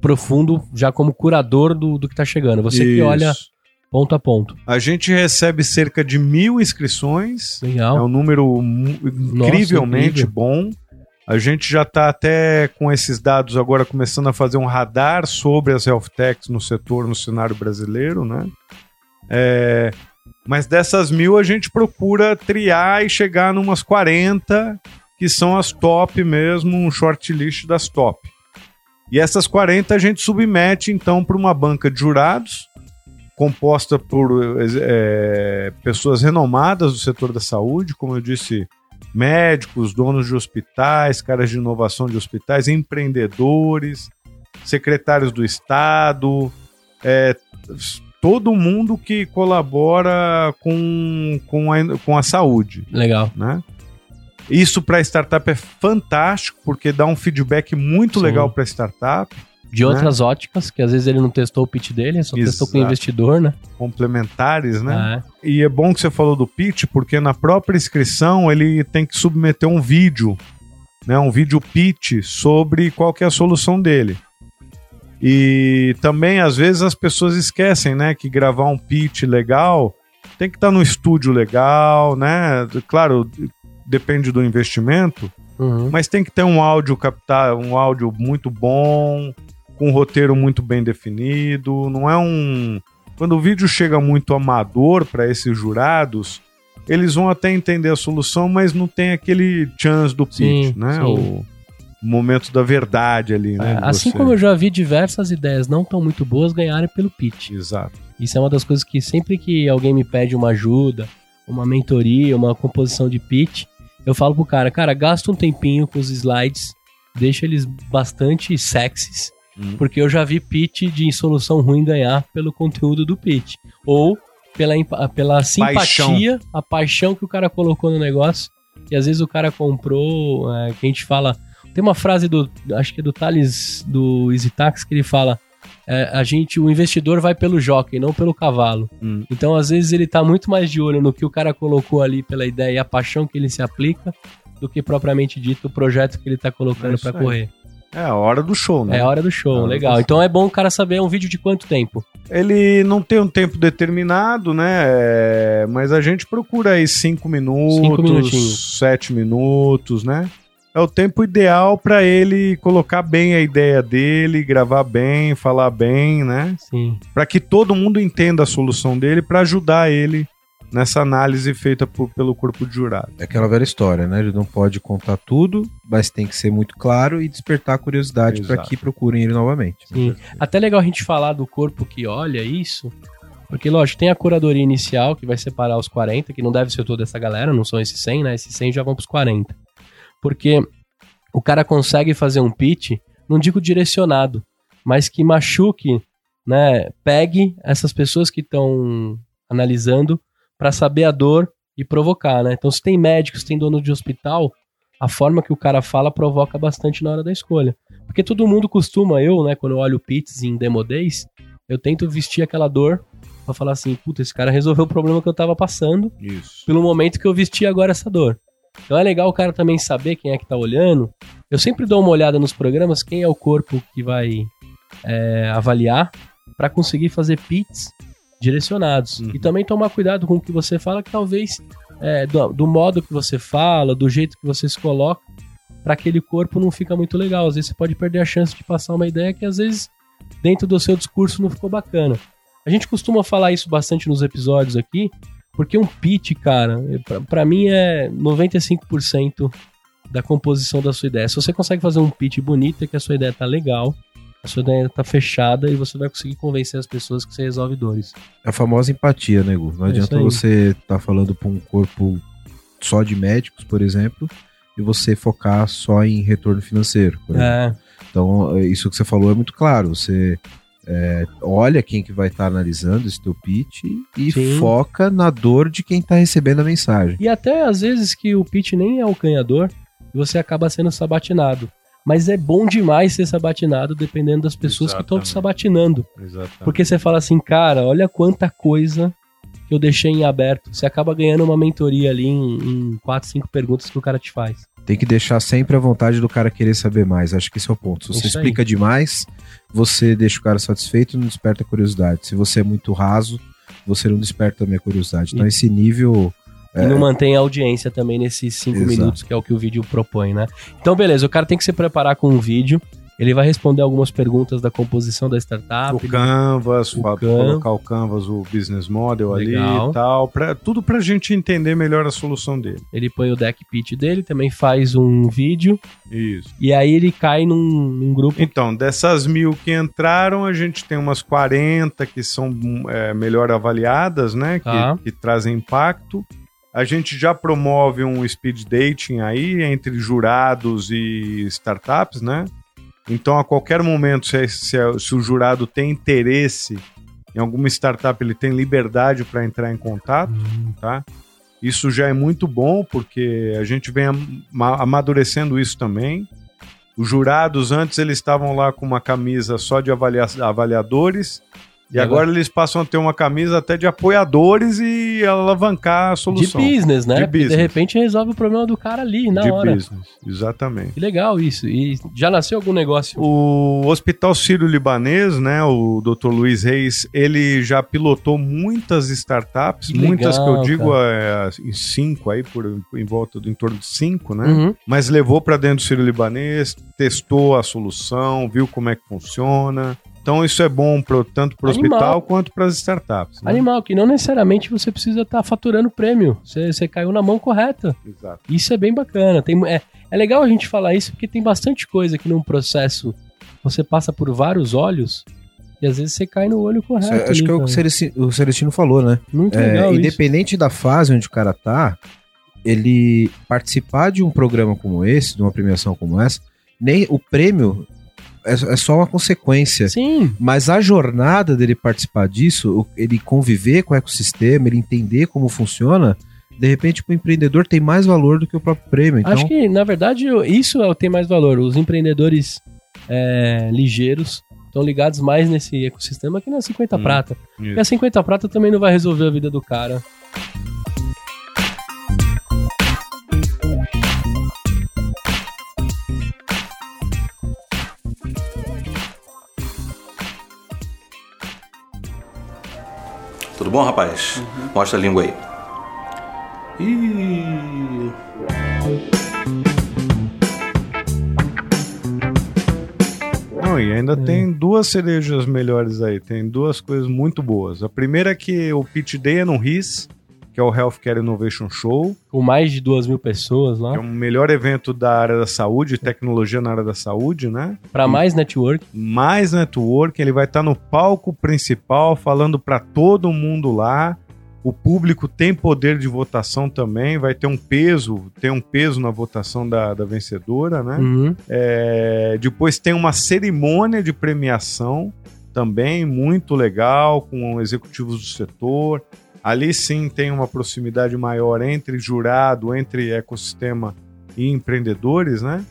profundo, já como curador do, do que tá chegando. Você que Isso. olha ponto a ponto. A gente recebe cerca de mil inscrições. É Legal. um número incrivelmente incrível. bom. A gente já está até com esses dados agora começando a fazer um radar sobre as health techs no setor, no cenário brasileiro, né? É, mas dessas mil a gente procura triar e chegar numas 40 que são as top mesmo, um shortlist das top. E essas 40 a gente submete então para uma banca de jurados composta por é, pessoas renomadas do setor da saúde, como eu disse, médicos, donos de hospitais, caras de inovação de hospitais, empreendedores, secretários do Estado, é, todo mundo que colabora com, com, a, com a saúde Legal. né? Isso para startup é fantástico, porque dá um feedback muito Sim. legal para startup, De outras óticas, que às vezes ele não testou o pitch dele, só testou com o Exato. investidor, né? complementares, né? É. E é bom que você falou do pitch, porque na própria inscrição ele tem que submeter um vídeo, né? Um vídeo pitch sobre qual que é a solução dele. E também, às vezes, as pessoas esquecem, né? Que gravar um pitch legal tem que estar no estúdio legal, né? Claro, depende do investimento, Uhum. mas tem que ter um áudio captar, um áudio muito bom, com um roteiro muito bem definido. Não é um. Quando o vídeo chega muito amador para esses jurados, eles vão até entender a solução, mas não tem aquele chance do pitch, Sim, né? sim. O momento da verdade ali, né? Assim você. como eu já vi diversas ideias não tão muito boas ganharem pelo pitch. Exato. Isso é uma das coisas que sempre que alguém me pede uma ajuda, uma mentoria, uma composição de pitch, eu falo pro cara, cara, gasta um tempinho com os slides, deixa eles bastante sexys, Hum. porque eu já vi pitch de solução ruim ganhar pelo conteúdo do pitch. Ou pela, pela simpatia, a paixão que o cara colocou no negócio. E às vezes o cara comprou, é, que a gente fala. Tem uma frase do. Acho que é do Thales do Easy Tax que ele fala. é, a gente, o investidor vai pelo jockey, não pelo cavalo. Hum. Então, às vezes, ele tá muito mais de olho no que o cara colocou ali pela ideia e a paixão que ele se aplica, do que propriamente dito o projeto que ele tá É colocando pra aí. correr. É a hora do show, né? É a hora do show, É legal. do Então é bom o cara saber um vídeo de quanto tempo. Ele não tem um tempo determinado, né? É, Mas a gente procura aí cinco minutos, sete minutos, né? É o tempo ideal para ele colocar bem a ideia dele, gravar bem, falar bem, né? Sim. Para que todo mundo entenda a solução dele, para ajudar ele nessa análise feita por- pelo corpo de jurado. É aquela velha história, né? Ele não pode contar tudo, mas tem que ser muito claro e despertar a curiosidade para que procurem ele novamente. Sim. Até legal a gente falar do corpo que olha isso, porque, lógico, tem a curadoria inicial, que vai separar os 40, que não deve ser toda essa galera, não são esses 100, né? Esses 100 já vão pros 40. Porque o cara consegue fazer um pitch, não digo direcionado, mas que machuque, né? Pegue essas pessoas que estão analisando para saber a dor e provocar, né? Então, se tem médicos, tem dono de hospital, a forma que o cara fala provoca bastante na hora da escolha. Porque todo mundo costuma, eu, né, quando eu olho pits em Demo Days, eu tento vestir aquela dor pra falar assim, puta, esse cara resolveu o problema que eu tava passando Isso. pelo momento que eu vesti agora essa dor. Então é legal o cara também saber quem é que tá olhando. Eu sempre dou uma olhada nos programas, quem é o corpo que vai é, avaliar, pra conseguir fazer pits direcionados. Uhum. E também tomar cuidado com o que você fala, que talvez é, do, do modo que você fala, do jeito que você se coloca, pra aquele corpo não fica muito legal. Às vezes você pode perder a chance de passar uma ideia que às vezes dentro do seu discurso não ficou bacana. A gente costuma falar isso bastante nos episódios aqui, porque um pitch, cara, pra, pra mim é 95% da composição da sua ideia. Se você consegue fazer um pitch bonito, é que a sua ideia tá legal, a sua ideia tá fechada e você vai conseguir convencer as pessoas que você resolve dores. É a famosa empatia, né, Gu? Não É adianta você estar falando para um corpo só de médicos, por exemplo, e você focar só em retorno financeiro. É, Então, isso que você falou é muito claro. Você é, olha quem que vai estar analisando esse teu pitch e Sim. foca na dor de quem está recebendo a mensagem. E até às vezes que o pitch nem é o ganhador e você acaba sendo sabatinado. Mas é bom demais ser sabatinado dependendo das pessoas que estão te Exatamente. sabatinando. Exatamente. Porque você fala assim, cara, olha quanta coisa que eu deixei em aberto. Você acaba ganhando uma mentoria ali em, em 4, 5 perguntas que o cara te faz. Tem que deixar sempre a vontade do cara querer saber mais. Acho que esse é o ponto. Se você Isso aí. explica demais, você deixa o cara satisfeito e não desperta a curiosidade. Se você é muito raso, você não desperta também a curiosidade. Então, E- esse nível. E não mantém a audiência também nesses 5 Exato. minutos, que é o que o vídeo propõe, né? Então, beleza, o cara tem que se preparar com um vídeo. Ele vai responder algumas perguntas da composição da startup. o Canvas, o Canvas. colocar o Canvas, o business model Legal. ali e tal, pra, tudo pra gente entender melhor a solução dele. Ele põe o deck pitch dele, também faz um vídeo. Isso. E aí ele cai num, num grupo. Então, dessas mil que entraram, a gente tem umas 40 que são é, melhor avaliadas, né? Que, Tá. que trazem impacto. A gente já promove um speed dating aí entre jurados e startups, né? Então, a qualquer momento, se, se- se o jurado tem interesse em alguma startup, ele tem liberdade para entrar em contato, tá? Isso já é muito bom, porque a gente vem ama- amadurecendo isso também. Os jurados, antes, eles estavam lá com uma camisa só de avalia- avaliadores, e agora, agora? eles passam a ter uma camisa até de apoiadores e alavancar a De solução. business, né? De business. De repente resolve o problema do cara ali, na de hora. business, exatamente. Que legal isso. E já nasceu algum negócio? O Hospital Sírio-Libanês, né, o Dr. Luiz Reis, ele já pilotou muitas startups, Que muitas que eu legal, digo é, em cinco aí, por, em volta do em torno de cinco, né? Uhum. Mas levou para dentro do Sírio-Libanês, testou a solução, viu como é que funciona. Então isso é bom pro, tanto para o hospital quanto para as startups. né? Animal, que não necessariamente você precisa estar faturando prêmio. Você, você caiu na mão correta. Exato. Isso é bem bacana. Tem, é, é legal a gente falar isso porque tem bastante coisa que num processo você passa por vários olhos e às vezes você cai no olho correto. Acho ali, que é o que cara. o Celestino, o Celestino falou, né? Muito É, legal isso. independente da fase onde o cara tá, ele participar de um programa como esse, de uma premiação como essa, nem o prêmio é, é só uma consequência. Sim, Mas a jornada dele participar disso, ele conviver com o ecossistema, ele entender como funciona, de repente o empreendedor tem mais valor do que o próprio prêmio. Então, acho que na verdade isso é o que tem mais valor. Os empreendedores é, ligeiros estão ligados mais nesse ecossistema que na 50 Hum, prata. isso. E a 50 prata também não vai resolver a vida do cara. Bom, rapaz? Mostra a língua aí. Ih. Não, e É. ainda tem duas cerejas melhores aí. Tem duas coisas muito boas. A primeira é que o Pitch Day é no RIS, que é o Healthcare Innovation Show, Com mais de duas mil pessoas lá. é o melhor evento da área da saúde, tecnologia na área da saúde, né? Pra mais network. mais network, ele vai estar no palco principal falando para todo mundo lá. O público tem poder de votação também, vai ter um peso, tem um peso na votação da, da vencedora, né? Uhum. É, depois tem uma cerimônia de premiação também muito legal com executivos do setor. Ali sim tem uma proximidade maior entre jurado, entre ecossistema e empreendedores, né?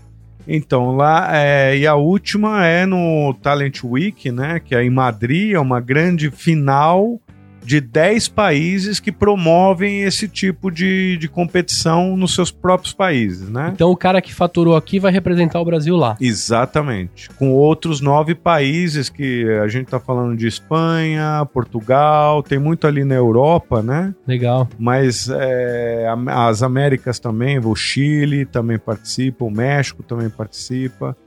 Então lá é, e a última é no Talent Week, né? Que é em Madrid, é uma grande final de 10 países que promovem esse tipo de, de competição nos seus próprios países, né? Então o cara que faturou aqui vai representar o Brasil lá. Exatamente. Com outros nove países que a gente está falando de Espanha, Portugal, tem muito ali na Europa, né? Legal. Mas é, as Américas também, o Chile também participa, o México também participa.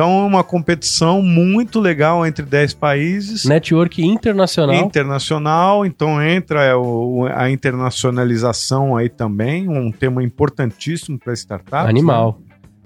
Então é uma competição muito legal entre 10 países. Network internacional. Internacional, então entra é, a internacionalização aí também, um tema importantíssimo para startups. Animal.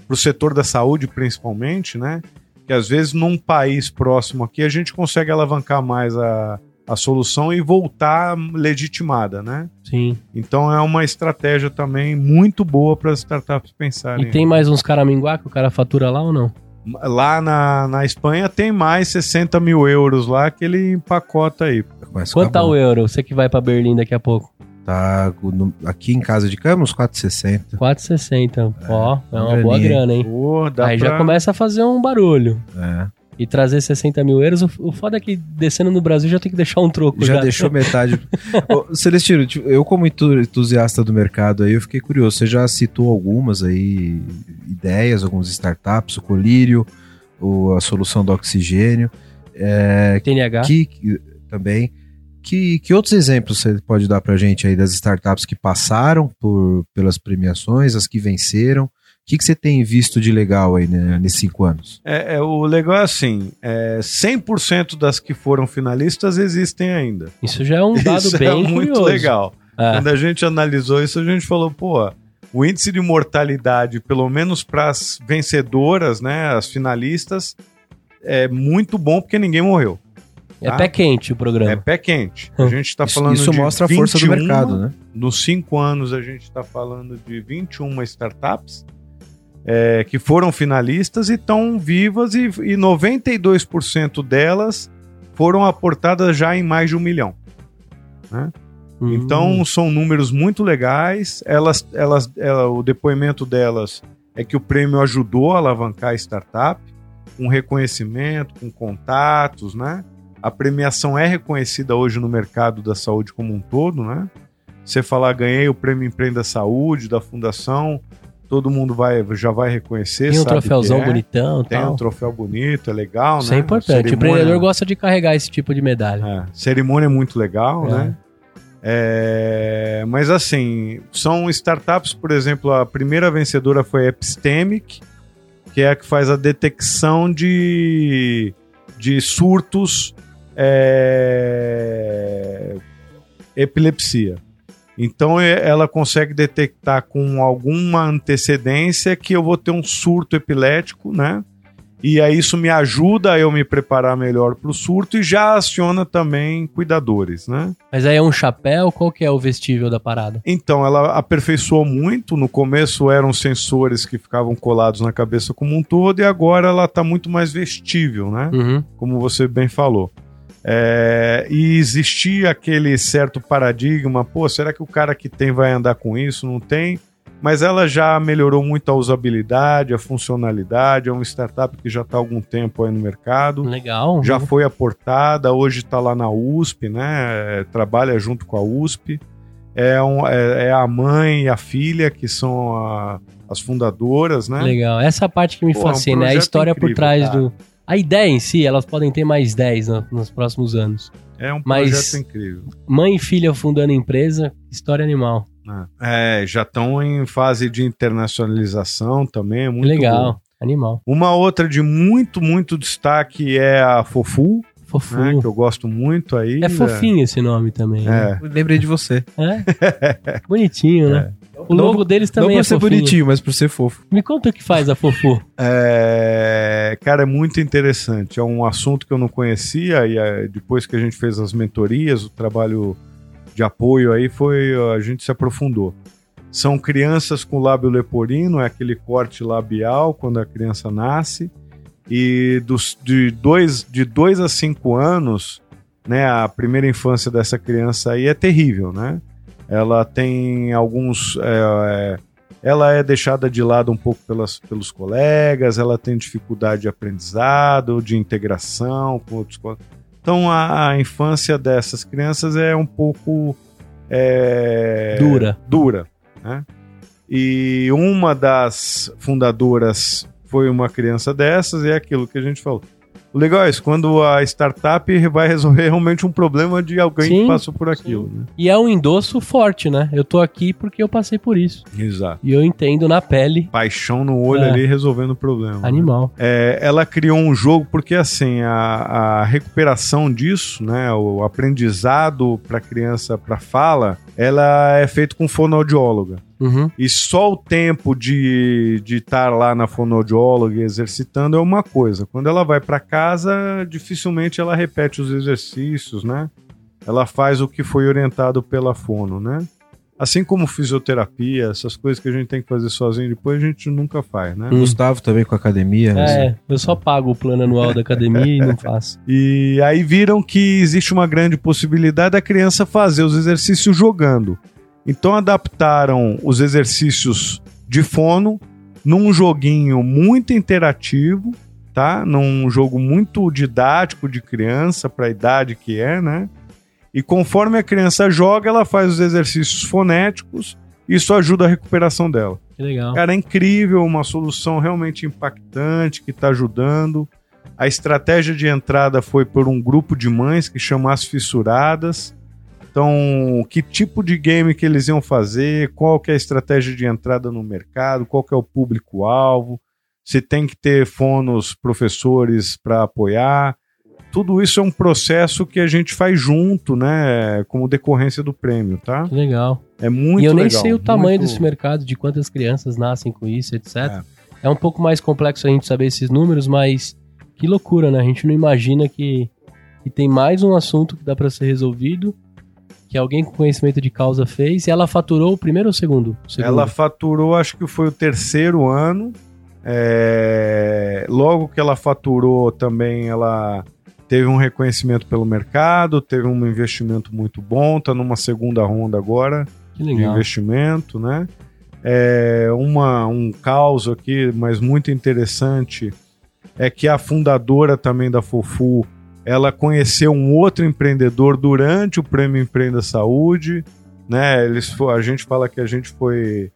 Para o setor da saúde, principalmente, né? Que às vezes num país próximo aqui a gente consegue alavancar mais a, a solução e voltar legitimada, né? Sim. Então é uma estratégia também muito boa para as startups pensarem. E tem mais uns caraminguá que o cara fatura lá ou não? Lá na, na Espanha tem mais 60 mil euros lá que ele empacota aí. Quanto tá o euro? Você que vai pra Berlim daqui a pouco. Tá no- aqui em casa de cama, uns 4,60. 4,60. Ó, é uma uma boa graninha, grana, hein? Pô, Aí pra- já começa a fazer um barulho. É. E trazer 60 mil euros, o- o foda é que descendo no Brasil já tem que deixar um troco. Já Já, deixou metade. Ô, Celestino, tipo, eu como entu- entusiasta do mercado aí, eu fiquei curioso. Você já citou algumas aí, ideias, algumas startups, o Colírio, o- a solução do oxigênio, é, TNH. que, que- também. Que, que outros exemplos você pode dar pra gente aí das startups que passaram por, pelas premiações, as que venceram? Que, que você tem visto de legal aí né, nesses cinco anos? É, é, o legal é assim: é, 100% das que foram finalistas existem ainda. Isso já é um dado Isso bem é muito curioso. legal. É. Quando a gente analisou isso, a gente falou, pô, o índice de mortalidade, pelo menos para as vencedoras, né, as finalistas, é muito bom porque ninguém morreu. É tá? pé quente o programa. É pé quente. A gente está Isso, falando isso de mostra a força do 21, mercado, né? Nos cinco anos, a gente está falando de 21 startups é, que foram finalistas e estão vivas e, e 92% delas foram aportadas já em mais de um milhão. Hum. Então são números muito legais. Elas, elas, ela- o depoimento delas é que o prêmio ajudou a alavancar a startup, com reconhecimento, com contatos, né? A premiação é reconhecida hoje no mercado da saúde como um todo, né? Você falar ganhei o prêmio Empreenda Saúde da fundação, todo mundo vai já vai reconhecer. tem um troféuzão é. bonitão Tem tal. um troféu bonito, é legal, Isso né? é importante. O Cerimônia- empreendedor gosta de carregar esse tipo de medalha. é, cerimônia é muito legal, É. né? É, mas assim, são startups, por exemplo, a primeira vencedora foi a Epistemic, que é a que faz a detecção de, de surtos é, epilepsia. Então é- ela consegue detectar com alguma antecedência que eu vou ter um surto epilético, né? E aí isso me ajuda a eu me preparar melhor para o surto e já aciona também cuidadores, né? Mas aí é um chapéu, qual que é o vestível da parada? Então, ela aperfeiçoou muito. No começo eram sensores que ficavam colados na cabeça como um todo, e agora ela está muito mais vestível, né? Uhum. Como você bem falou. É, e existia aquele certo paradigma, pô, será que o cara que tem vai andar com isso? Não tem. Mas ela já melhorou muito a usabilidade, a funcionalidade. É uma startup que já está há algum tempo aí no mercado Legal. já foi aportada, hoje está lá na USP, né? é, Trabalha junto com a USP. É, um- é- é a mãe e a filha que são a- as fundadoras, né? Legal. Essa parte que me Pô, é um fascina, é a projeto história por incrível, trás cara. do. A ideia em si, elas podem ter mais 10 no- nos próximos anos. É um Mas- projeto incrível. Mãe e filha fundando empresa, história animal. né? É, já estão em fase de internacionalização também, é muito Legal, bom. animal. Uma outra de muito, muito destaque é a Fofu, Fofinho. né? Que eu gosto muito aí. É fofinho esse nome também. né? É. Eu lembrei de você. É? Bonitinho, né? O Não- logo deles Não também por é ser fofinho. bonitinho, mas por ser fofo. Me conta o que faz a Fofu. É, cara, é muito interessante. É um assunto que eu não conhecia e é, depois que a gente fez as mentorias, o trabalho de apoio aí foi a gente se aprofundou. São crianças com lábio leporino, é aquele corte labial quando a criança nasce e dos, de dois de dois a cinco anos, né, a primeira infância dessa criança aí é terrível, né? Ela tem alguns é, é, ela é deixada de lado um pouco pelas, pelos colegas, ela tem dificuldade de aprendizado, de integração com outros colegas. Então a, a infância dessas crianças é um pouco é, Dura. dura, né? E uma das fundadoras foi uma criança dessas e é aquilo que a gente falou. O legal é isso, quando a startup vai resolver realmente um problema de alguém Sim, que passou por aquilo. Né? E é um endosso forte, né? Eu tô aqui porque eu passei por isso. Exato. E eu entendo na pele. Paixão no olho É. ali resolvendo o problema. né? Animal. É, ela criou um jogo porque assim a, a recuperação disso, né, o aprendizado para criança para fala, ela é feito com fonoaudióloga. Uhum. E só o tempo de de estar lá na fonoaudióloga exercitando é uma coisa. Quando ela vai para casa, dificilmente ela repete os exercícios, né? Ela faz o que foi orientado pela fono, né? Assim como fisioterapia, essas coisas que a gente tem que fazer sozinho depois, a gente nunca faz, né? Hum. Gustavo também com a academia. É, eu só pago o plano anual da academia e não faço. E aí viram que existe uma grande possibilidade da criança fazer os exercícios jogando. Então adaptaram os exercícios de fono num joguinho muito interativo, tá? Num jogo muito didático de criança para a idade que é, né? E conforme a criança joga, ela faz os exercícios fonéticos. Isso ajuda a recuperação dela. Que legal. Cara, é incrível, uma solução realmente impactante que está ajudando. A estratégia de entrada foi por um grupo de mães que chama As Fissuradas. Então, que tipo de game que eles iam fazer, qual que é a estratégia de entrada no mercado, qual que é o público-alvo, se tem que ter fonos, professores para apoiar. Tudo isso é um processo que a gente faz junto, né, como decorrência do prêmio, tá? Que legal. É muito e eu nem legal, sei o tamanho muito- desse mercado, de quantas crianças nascem com isso, etc. É. um pouco mais complexo a gente saber esses números, mas que loucura, né? A gente não imagina que, que tem mais um assunto que dá pra ser resolvido, que alguém com conhecimento de causa fez, e ela faturou o primeiro ou o segundo? O segundo. Ela faturou, acho que foi o terceiro ano. É, Logo que ela faturou também, ela teve um reconhecimento pelo mercado, teve um investimento muito bom, tá numa segunda ronda agora Que de investimento, né? É, uma, um caos aqui, mas muito interessante, é que a fundadora também da Fofu, ela conheceu um outro empreendedor durante o Prêmio Empreenda Saúde, né? Eles, a gente fala que a gente foi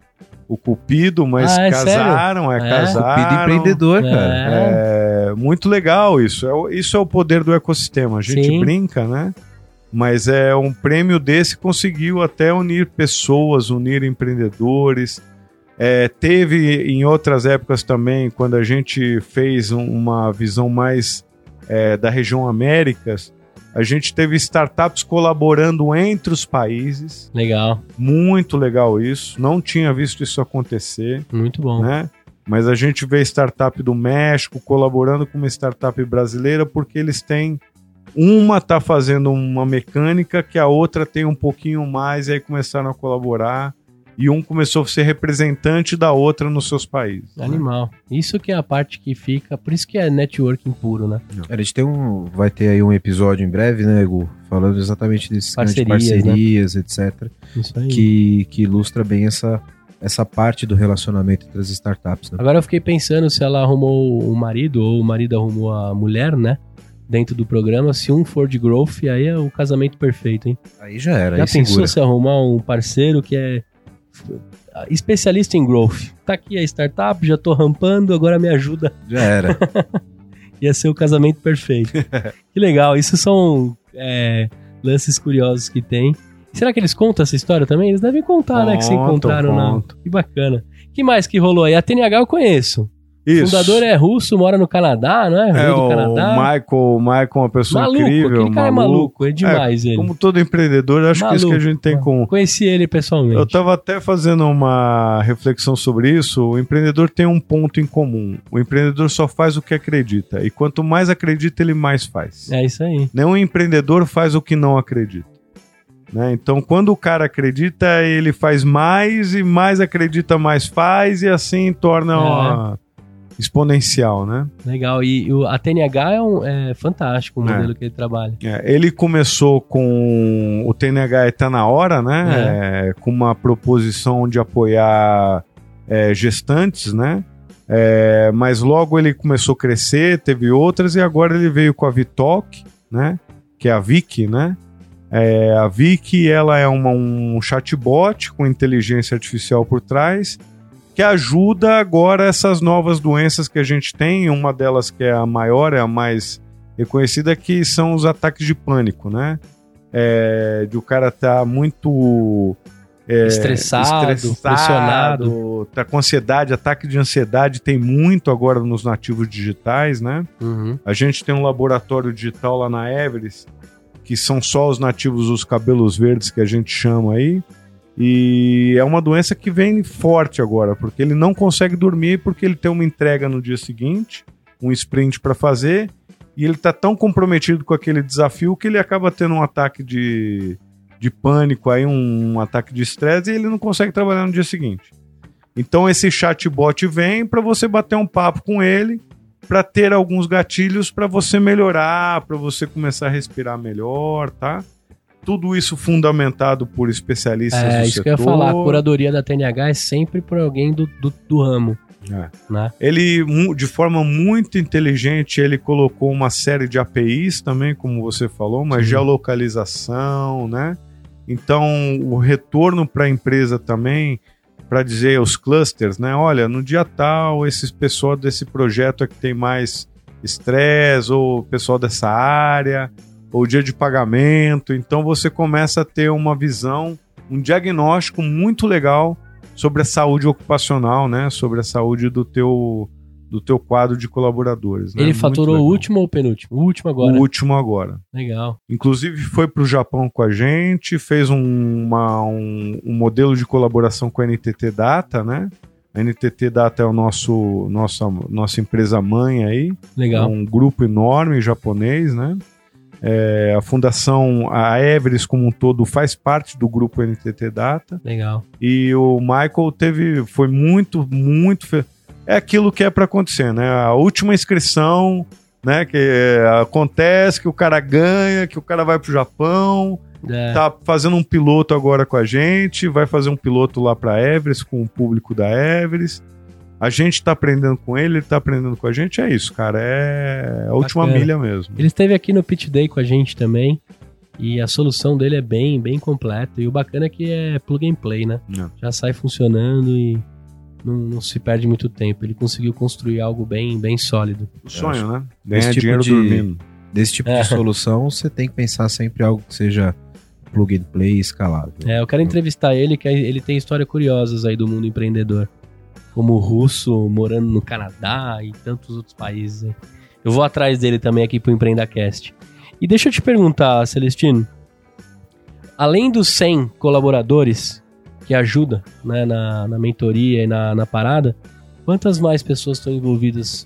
o cupido, mas Ah, é casaram, é, É? casaram. Cupido empreendedor, cara. É. É muito legal isso. É, isso é o poder do ecossistema. A gente Sim. brinca, né? Mas é um prêmio desse conseguiu até unir pessoas, unir empreendedores. É, teve em outras épocas também, quando a gente fez um- uma visão mais é, da região Américas, a gente teve startups colaborando entre os países. Legal, Muito legal isso. Não tinha visto isso acontecer muito bom. né? Mas a gente vê startup do México colaborando com uma startup brasileira porque eles têm uma tá fazendo uma mecânica que a outra tem um pouquinho mais e aí começaram a colaborar e um começou a ser representante da outra nos seus países. né? Animal. Isso que é a parte que fica, por isso que é networking puro, né? A gente tem um, vai ter aí um episódio em breve, né, Gu? Falando exatamente desse esquema de Parcerias, parcerias, etc. Isso aí. Que, que ilustra bem essa, essa parte do relacionamento entre as startups, né? Agora eu fiquei pensando se ela arrumou o marido ou o marido arrumou a mulher, né? Dentro do programa, se um for de growth, aí é o casamento perfeito, hein? Aí já era, Já aí pensou segura. se arrumar um parceiro que é especialista em growth? Tá aqui a startup, já tô rampando, agora me ajuda. Já era. Ia ser o casamento perfeito. que legal, isso são é, lances curiosos que tem. Será que eles contam essa história também? Eles devem contar, né? Que se encontraram na. contam. Que bacana. que mais que rolou aí? A TNH eu conheço. O Isso. fundador é russo, mora no Canadá, não é? É, Veio do o Canadá. Michael, o Michael é uma pessoa maluco, incrível. aquele cara é maluco, é demais ele. Como todo empreendedor, acho que isso que a gente tem com Conheci ele pessoalmente. Eu estava até fazendo uma reflexão sobre isso. O empreendedor tem um ponto em comum. O empreendedor só faz o que acredita. E quanto mais acredita, ele mais faz. É isso aí. Nenhum empreendedor faz o que não acredita. Né? Então, quando o cara acredita, ele faz mais e mais acredita, mais faz, e assim torna É. uma exponencial, né? Legal. E o- a TNH é, um, é fantástico o É. modelo que ele trabalha. É, ele começou com o TNH está na hora, né? É, com uma proposição de apoiar é, gestantes, né? É, mas logo ele começou a crescer, teve outras e agora ele veio com a Vitalk, né? Que é a Vic, né? É, a Vic ela é uma- um chatbot com inteligência artificial por trás que ajuda agora essas novas doenças que a gente tem. Uma delas que é a maior, é a mais reconhecida, que são os ataques de pânico, né? É, de o cara tá muito é, Estressado, pressionado. tá com ansiedade, ataque de ansiedade tem muito agora nos nativos digitais, né? Uhum. A gente tem um laboratório digital lá na Everest, que são só os nativos dos cabelos verdes que a gente chama aí. E é uma doença que vem forte agora, porque ele não consegue dormir porque ele tem uma entrega no dia seguinte, um sprint para fazer, e ele tá tão comprometido com aquele desafio que ele acaba tendo um ataque de, de pânico aí, um, um ataque de estresse e ele não consegue trabalhar no dia seguinte. Então esse chatbot vem para você bater um papo com ele para ter alguns gatilhos para você melhorar, para você começar a respirar melhor, tá? Tudo isso fundamentado por especialistas É do isso setor. que eu ia falar. A curadoria da TNH é sempre por alguém do, do, do ramo. É. Né? Ele, de forma muito inteligente, ele colocou uma série de APIs também, como você falou, uma Sim. geolocalização, né? Então, o retorno para a empresa também, para dizer aos clusters, né? Olha, no dia tal, esse pessoal desse projeto é que tem mais estresse, ou o pessoal dessa área. Ou dia de pagamento. Então você começa a ter uma visão, um diagnóstico muito legal sobre a saúde ocupacional, né? Sobre a saúde do teu do teu quadro de colaboradores. né? Ele faturou o último ou o penúltimo? O último agora. O último agora. Legal. Inclusive foi para o Japão com a gente, fez um, uma- um- um modelo de colaboração com a NTT Data, né? A NTT Data é o nosso nossa, nossa empresa mãe aí, é Legal. um grupo enorme japonês, né? É, a fundação, a Everest como um todo faz parte do grupo NTT Data Legal. e o Michael teve, foi muito, muito. É aquilo que é para acontecer, né? A última inscrição, né? Que é, acontece, que o cara ganha, que o cara vai pro Japão, É, tá fazendo um piloto agora com a gente, vai fazer um piloto lá para Everest com o público da Everest. A gente tá aprendendo com ele, ele tá aprendendo com a gente, é isso, cara. É a última Bacana. milha mesmo. Ele esteve aqui no Pitch Day com a gente também. E a solução dele é bem, bem completa. E o bacana é que é plug and play, né? Não. Já sai funcionando e não, não se perde muito tempo. Ele conseguiu construir algo bem, bem sólido. O sonho, né? Ganhar tipo dinheiro de- dormindo. Desse tipo É. de solução, você tem que pensar sempre algo que seja plug and play e escalável. É, eu quero entrevistar ele, que ele tem histórias curiosas aí do mundo empreendedor. Como russo, morando no Canadá e tantos outros países. aí. Eu vou atrás dele também aqui pro EmpreendaCast. E deixa eu te perguntar, Celestino. Além dos 100 colaboradores que ajudam né, na, na mentoria e na, na parada, quantas mais pessoas estão envolvidas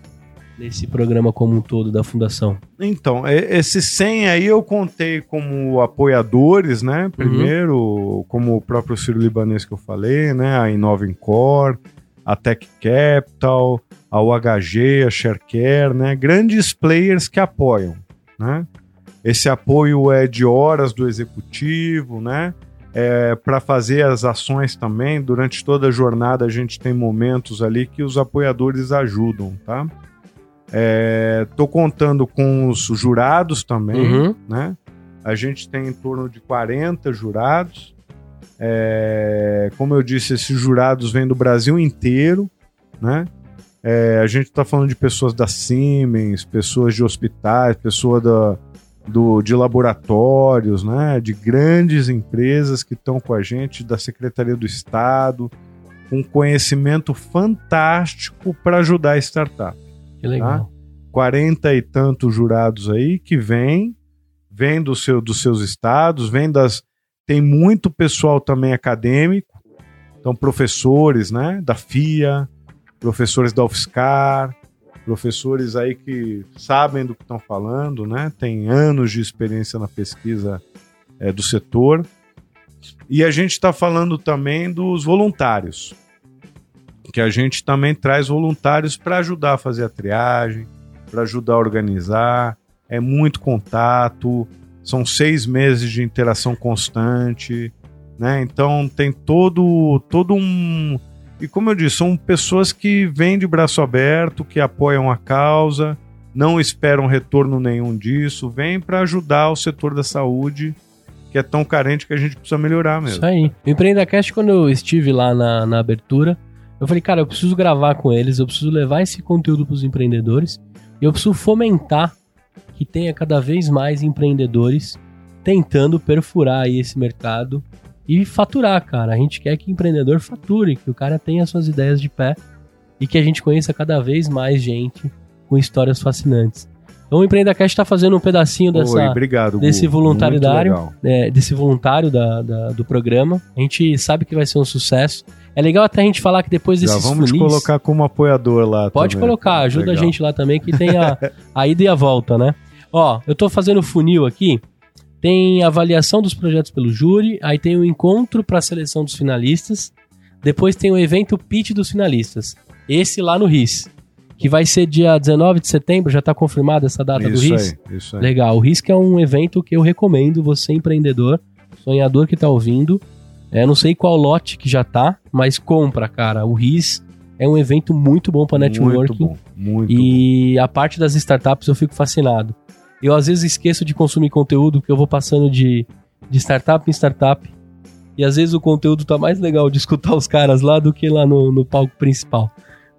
nesse programa como um todo da fundação? Então, esses 100 aí eu contei como apoiadores, né? Primeiro, como o próprio Ciro Libanês que eu falei, né? A Inova Incor, a Tech Capital, a UHG, a ShareCare, né? Grandes players que apoiam, né? Esse apoio é de horas do executivo, né? É, para fazer as ações também, durante toda a jornada a gente tem momentos ali que os apoiadores ajudam, tá? É, tô contando com os jurados também, Uhum. né? A gente tem em torno de 40 jurados. É, como eu disse, esses jurados vêm do Brasil inteiro, né? É, a gente está falando de pessoas da Siemens, pessoas de hospitais, pessoas da, do, de laboratórios, né? De grandes empresas que estão com a gente, da Secretaria do Estado, com conhecimento fantástico para ajudar a startup Que legal. 40 e tantos jurados aí que vêm, vêm do seu, dos seus estados, vêm das. Tem muito pessoal também acadêmico, então professores, né, da FIA, professores da UFSCar, professores aí que sabem do que estão falando, né, tem anos de experiência na pesquisa é, do setor. E a gente está falando também dos voluntários, que a gente também traz voluntários para ajudar a fazer a triagem, para ajudar a organizar. É muito contato, são seis meses de interação constante, né? Então tem todo, todo um. E como eu disse, são pessoas que vêm de braço aberto, que apoiam a causa, não esperam retorno nenhum disso, vêm para ajudar o setor da saúde, que é tão carente que a gente precisa melhorar mesmo. Isso aí. O EmpreendaCast, quando eu estive lá na, na abertura, eu falei, cara, eu preciso gravar com eles, eu preciso levar esse conteúdo para os empreendedores e eu preciso fomentar que tenha cada vez mais empreendedores tentando perfurar aí esse mercado e faturar, cara. A gente quer que o empreendedor fature, que o cara tenha suas ideias de pé e que a gente conheça cada vez mais gente com histórias fascinantes. Então o EmpreendaCast está fazendo um pedacinho dessa, Oi, obrigado, desse legal. é, desse voluntário da, da- do programa. A gente sabe que vai ser um sucesso. É legal até a gente falar que depois Já desses vamos funis... colocar como apoiador lá. Pode também. colocar, ajuda Legal. a gente lá também, que tem a, a ida e a volta, né? Ó, eu tô fazendo funil aqui. Tem avaliação dos projetos pelo júri, aí tem o encontro para seleção dos finalistas, depois tem o evento pitch dos finalistas. Esse lá no RIS, que vai ser dia 19 de setembro, já tá confirmada essa data do Isso RIS? aí, isso aí. Legal. O RISC é um evento que eu recomendo você, empreendedor, sonhador que tá ouvindo. É, não sei qual lote que já tá, mas compra, cara. O RIS é um evento muito bom para networking. Muito bom, muito bom. E a parte das startups eu fico fascinado. Eu às vezes esqueço de consumir conteúdo porque eu vou passando de, de startup em startup. E às vezes o conteúdo tá mais legal de escutar os caras lá do que lá no, no palco principal.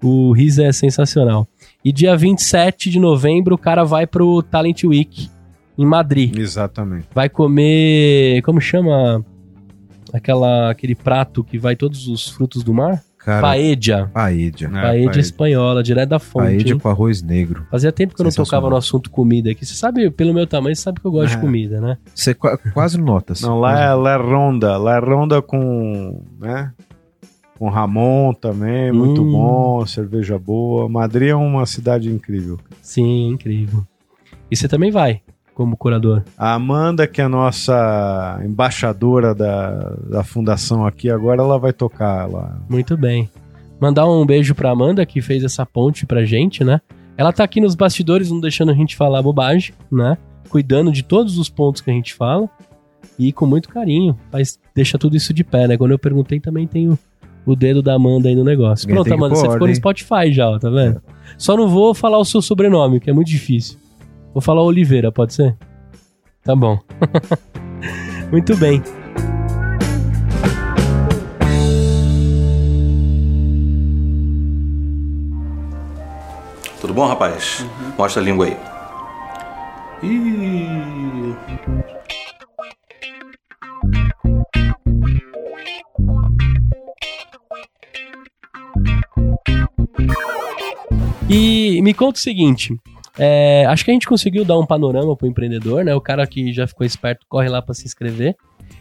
O RIS é sensacional. E dia 27 de novembro o cara vai pro Talent Week em Madrid. Exatamente. Vai comer. Como chama? Aquela, aquele prato que vai todos os frutos do mar? Cara, Paella. paella. É, Paella paella. espanhola, direto da fonte. Paella hein? com arroz negro. Fazia tempo que eu não tocava no assunto comida aqui. Você sabe, pelo meu tamanho, você sabe que eu gosto É. de comida, né? Você qua- quase notas. Não, lá é, lá é ronda. Lá é ronda com, né? Com Ramon também, muito Hum. bom, cerveja boa. Madrid é uma cidade incrível. Sim, incrível. E você também vai, como curador. A Amanda, que é a nossa embaixadora da, da fundação aqui, agora ela vai tocar lá. Muito bem. Mandar um beijo pra Amanda, que fez essa ponte pra gente, né? Ela tá aqui nos bastidores, não deixando a gente falar bobagem, né? Cuidando de todos os pontos que a gente fala. E com muito carinho. Mas deixa tudo isso de pé, né? Quando eu perguntei, também tem o, dedo da Amanda aí no negócio. Ninguém Pronto, Amanda, você ficou no ordem. Spotify já, ó, tá vendo? Só não vou falar o seu sobrenome, que é muito difícil. Vou falar Oliveira, pode ser? Tá bom. muito bem. Tudo bom, rapaz? Mostra a língua aí. Ih. E me conta o seguinte. é, acho que a gente conseguiu dar um panorama pro empreendedor, né? O cara que já ficou esperto corre lá pra se inscrever.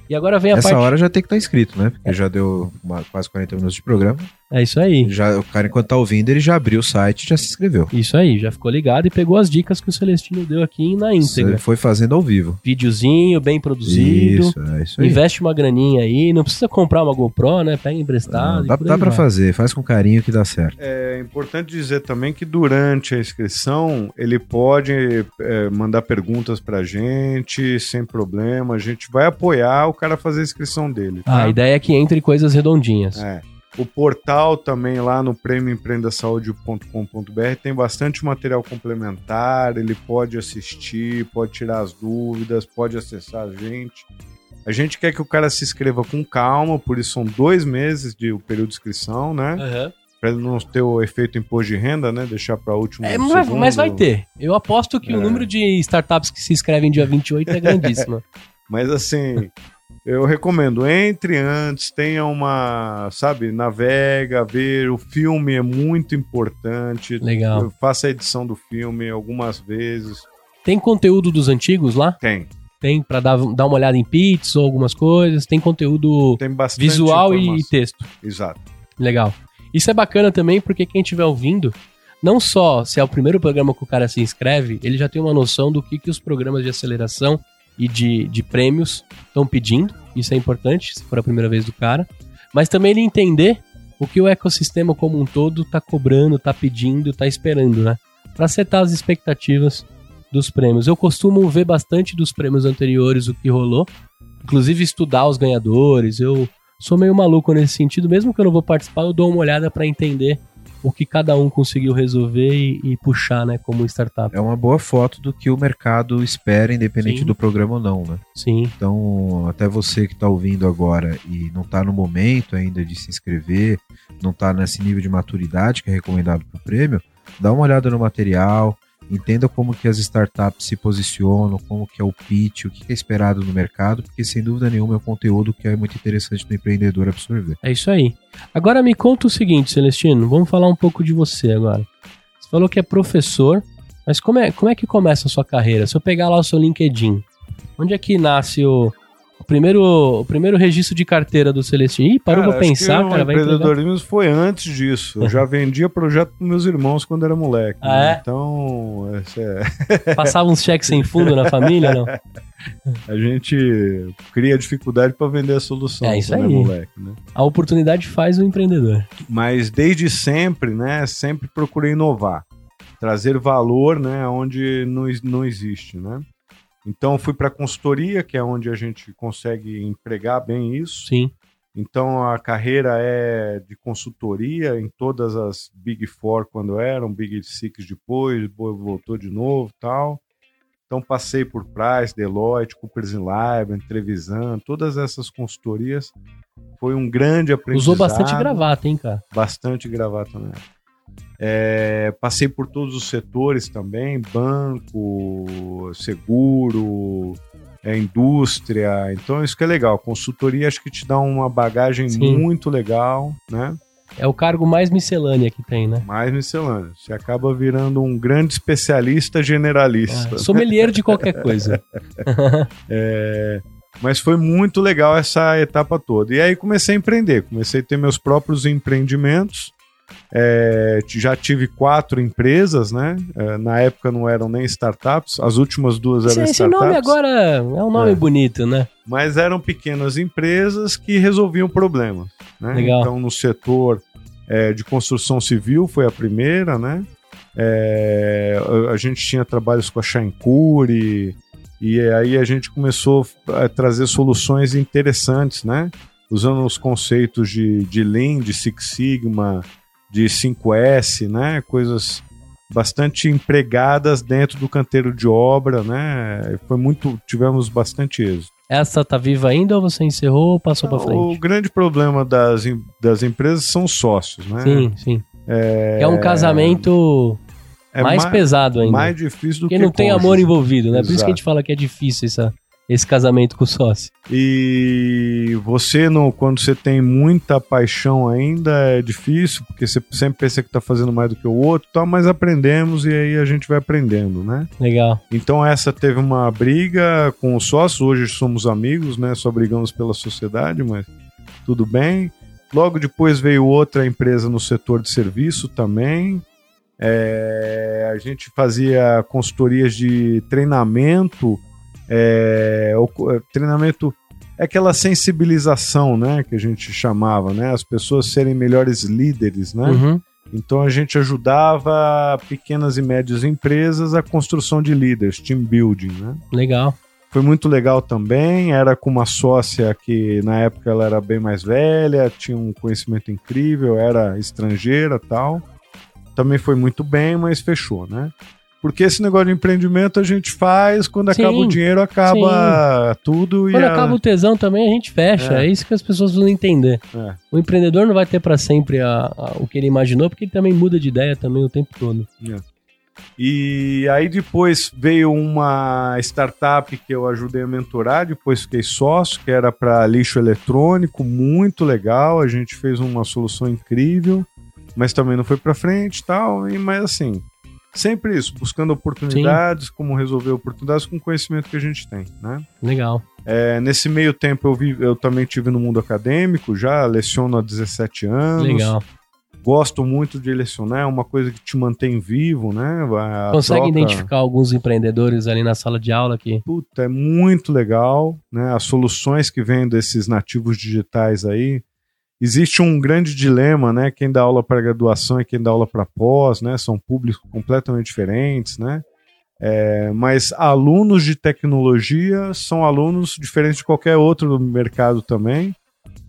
E agora vem a Essa parte. hora já tem que estar inscrito, né? Porque já deu uma- quase 40 minutos de programa. É isso aí. Já, o cara, enquanto tá ouvindo, ele já abriu o site e já se inscreveu. Isso aí, já ficou ligado e pegou as dicas que o Celestino deu aqui na íntegra. Você foi fazendo ao vivo. Videozinho bem produzido. Isso, é isso aí. Investe uma graninha aí, não precisa comprar uma GoPro, né? Pega emprestado. E dá dá vai. fazer, faz com carinho que dá certo. É importante dizer também que durante a inscrição ele pode é, mandar perguntas pra gente sem problema. A gente vai apoiar o cara a fazer a inscrição dele. Ah, tá? a ideia é que entre coisas redondinhas. É. O portal também lá no prêmioempreendasaude.com.br tem bastante material complementar, ele pode assistir, pode tirar as dúvidas, pode acessar a gente. A gente quer que o cara se inscreva com calma, por isso são dois meses de o período de inscrição, né? Aham. Pra não ter o efeito imposto de renda, né? Deixar pra último É, mas, mas vai ter. Eu aposto que o É. número de startups que se inscrevem dia 28 é grandíssimo. Mas assim, eu recomendo, entre antes, tenha uma, sabe, navega, ver, o filme é muito importante. Legal. Eu faço a edição do filme algumas vezes. Tem conteúdo dos antigos lá? Tem, Tem pra dar, dar uma olhada em pits ou algumas coisas. Tem conteúdo tem bastante visual e informação. texto. Exato. Legal. Isso é bacana também porque quem estiver ouvindo, não só se é o primeiro programa que o cara se inscreve, ele já tem uma noção do que, que os programas de aceleração e de, de prêmios estão pedindo. Isso é importante, se for a primeira vez do cara. Mas também ele entender o que o ecossistema como um todo tá cobrando, tá pedindo, tá esperando, né? Para setar as expectativas dos prêmios. Eu costumo ver bastante dos prêmios anteriores o que rolou, inclusive estudar os ganhadores. Eu sou meio maluco nesse sentido, mesmo que eu não vou participar, eu dou uma olhada para entender o que cada um conseguiu resolver e, e puxar, né, como startup. É uma boa foto do que o mercado espera, independente Sim. do programa ou não, né? Sim, Então, até você que está ouvindo agora e não está no momento ainda de se inscrever, não está nesse nível de maturidade que é recomendado para o prêmio, dá uma olhada no material, entenda como que as startups se posicionam, como que é o pitch, o que é esperado no mercado, porque sem dúvida nenhuma é um conteúdo que é muito interessante do empreendedor absorver. é isso aí. Agora me conta o seguinte, Celestino, vamos falar um pouco de você agora. Você falou que é professor, mas como é, como é que começa a sua carreira? Se eu pegar lá o seu LinkedIn, onde é que nasce o, o primeiro, o primeiro registro de carteira do Celestino? Ih, parou Cara, pra pensar, que cara, o vai entregar. empreendedorismo foi antes disso. Eu já vendia projeto pros meus irmãos quando era moleque. Ah, né? é? Então, é- Passava uns cheques sem fundo na família, não? a gente cria dificuldade para vender a solução É isso quando aí. é moleque, né? A oportunidade faz o empreendedor. mas desde sempre, né, sempre procurei inovar, trazer valor, né, onde não, não existe, né? Então fui para consultoria, que é onde a gente consegue empregar bem isso. Sim. Então a carreira é de consultoria em todas as Big Four quando eram, Big Six depois, voltou de novo, tal. Então passei por Price, Deloitte, Coopers Lybrand, Trevisan, todas essas consultorias. Foi um grande aprendizado Usou bastante gravata, hein, cara? bastante gravata na época. É, passei por todos os setores também, banco, seguro, é, indústria. Então isso que é legal. Consultoria acho que te dá uma bagagem Sim. muito legal, né? É o cargo mais miscelânea que tem, né? Mais miscelâneo. Você acaba virando um grande especialista generalista. É, sommelier de qualquer coisa. É, mas foi muito legal essa etapa toda. E aí comecei a empreender, comecei a ter meus próprios empreendimentos. É, já tive quatro empresas, né? É, na época não eram nem startups, as últimas duas Esse, eram esse startups. nome agora é um nome É. bonito, né? mas eram pequenas empresas que resolviam problemas. Né? Legal. Então, no setor é, de construção civil foi a primeira, né? É, a, gente tinha trabalhos com a Shancuri, e aí a gente começou a trazer soluções interessantes, né? Usando os conceitos de, de Lean, de Six Sigma, de 5S, né? Coisas bastante empregadas dentro do canteiro de obra, né? Foi muito, tivemos bastante êxito. Essa tá viva ainda ou você encerrou ou passou pra O frente? grande problema das, das empresas são os sócios, né? Sim, sim. É, É um casamento é mais ma- pesado ainda. mais difícil do Porque que não tem cônjuge. amor envolvido, né? Por isso que a Exato. gente fala que é difícil essa, esse casamento com o sócio. E você, no, quando você tem muita paixão ainda, é difícil, porque você sempre pensa que está fazendo mais do que o outro, tal, mas aprendemos e aí a gente vai aprendendo, né? Legal. Então essa teve uma briga com os sócios, hoje somos amigos, né? Só brigamos pela sociedade, mas tudo bem. Logo depois veio outra empresa no setor de serviço também. É, a gente fazia consultorias de treinamento, é, o- é, treinamento é aquela sensibilização, né, que a gente chamava, né, as pessoas serem melhores líderes, né? Uhum. Então a gente ajudava pequenas e médias empresas a construção de líderes, team building, né? Legal. Foi muito legal também, era com uma sócia que na época ela era bem mais velha, tinha um conhecimento incrível, era estrangeira tal. Também foi muito bem, mas fechou, né? Porque esse negócio de empreendimento a gente faz, quando Sim, acaba o dinheiro, acaba tudo e Quando a- acaba o tesão também, a gente fecha. É, É. isso que as pessoas precisam entender. É. O empreendedor não vai ter pra sempre a- a- o que ele imaginou, porque ele também muda de ideia também o tempo todo. E aí depois veio uma startup que eu ajudei a mentorar, depois fiquei sócio, que era para lixo eletrônico, muito legal, a gente fez uma solução incrível, mas também não foi para frente e tal, e mas assim, sempre isso, buscando oportunidades, como resolver oportunidades com o conhecimento que a gente tem, né? Legal. É, nesse meio tempo eu, vi, eu também tive no mundo acadêmico, já leciono há 17 anos. Legal. Gosto muito de lecionar, é uma coisa que te mantém vivo, né? A Consegue troca- identificar alguns empreendedores ali na sala de aula que. Puta, é muito legal, né? As soluções que vêm desses nativos digitais aí. Existe um grande dilema, né? Quem dá aula para graduação e quem dá aula para pós, né? São públicos completamente diferentes, né? É, mas alunos de tecnologia são alunos diferentes de qualquer outro do mercado também.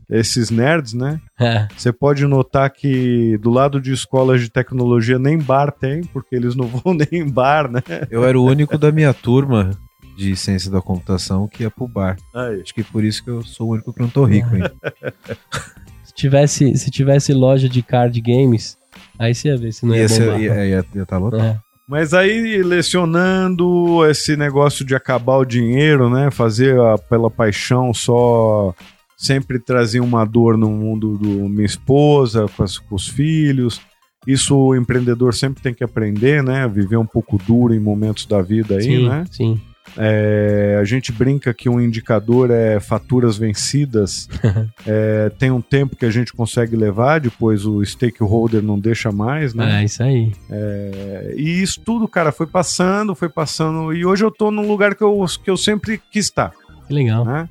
Esses nerds, né? É, Você pode notar que do lado de escolas de tecnologia nem bar tem, porque eles não vão nem em bar, né? Eu era o único da minha turma de ciência da computação que ia pro bar. Aí. Acho que por isso que eu sou o único que não tô rico ainda. se, tivesse, se tivesse loja de card games, aí você ia ver se não ia, Ia bombar. ia- ia- ia tá lotado. É. Mas aí, lecionando esse negócio de acabar o dinheiro, né? Fazer a- pela paixão só. Sempre trazia uma dor no mundo do minha esposa, com, as- com os filhos. Isso o empreendedor sempre tem que aprender, né? Viver um pouco duro em momentos da vida aí, sim, né? sim. É, a gente brinca que um indicador é faturas vencidas. É, tem um tempo que a gente consegue levar, depois o stakeholder não deixa mais, né? É, isso aí. É, e isso tudo, cara, foi passando, foi passando. E hoje eu tô num lugar que eu, que eu sempre quis estar, Que legal. né?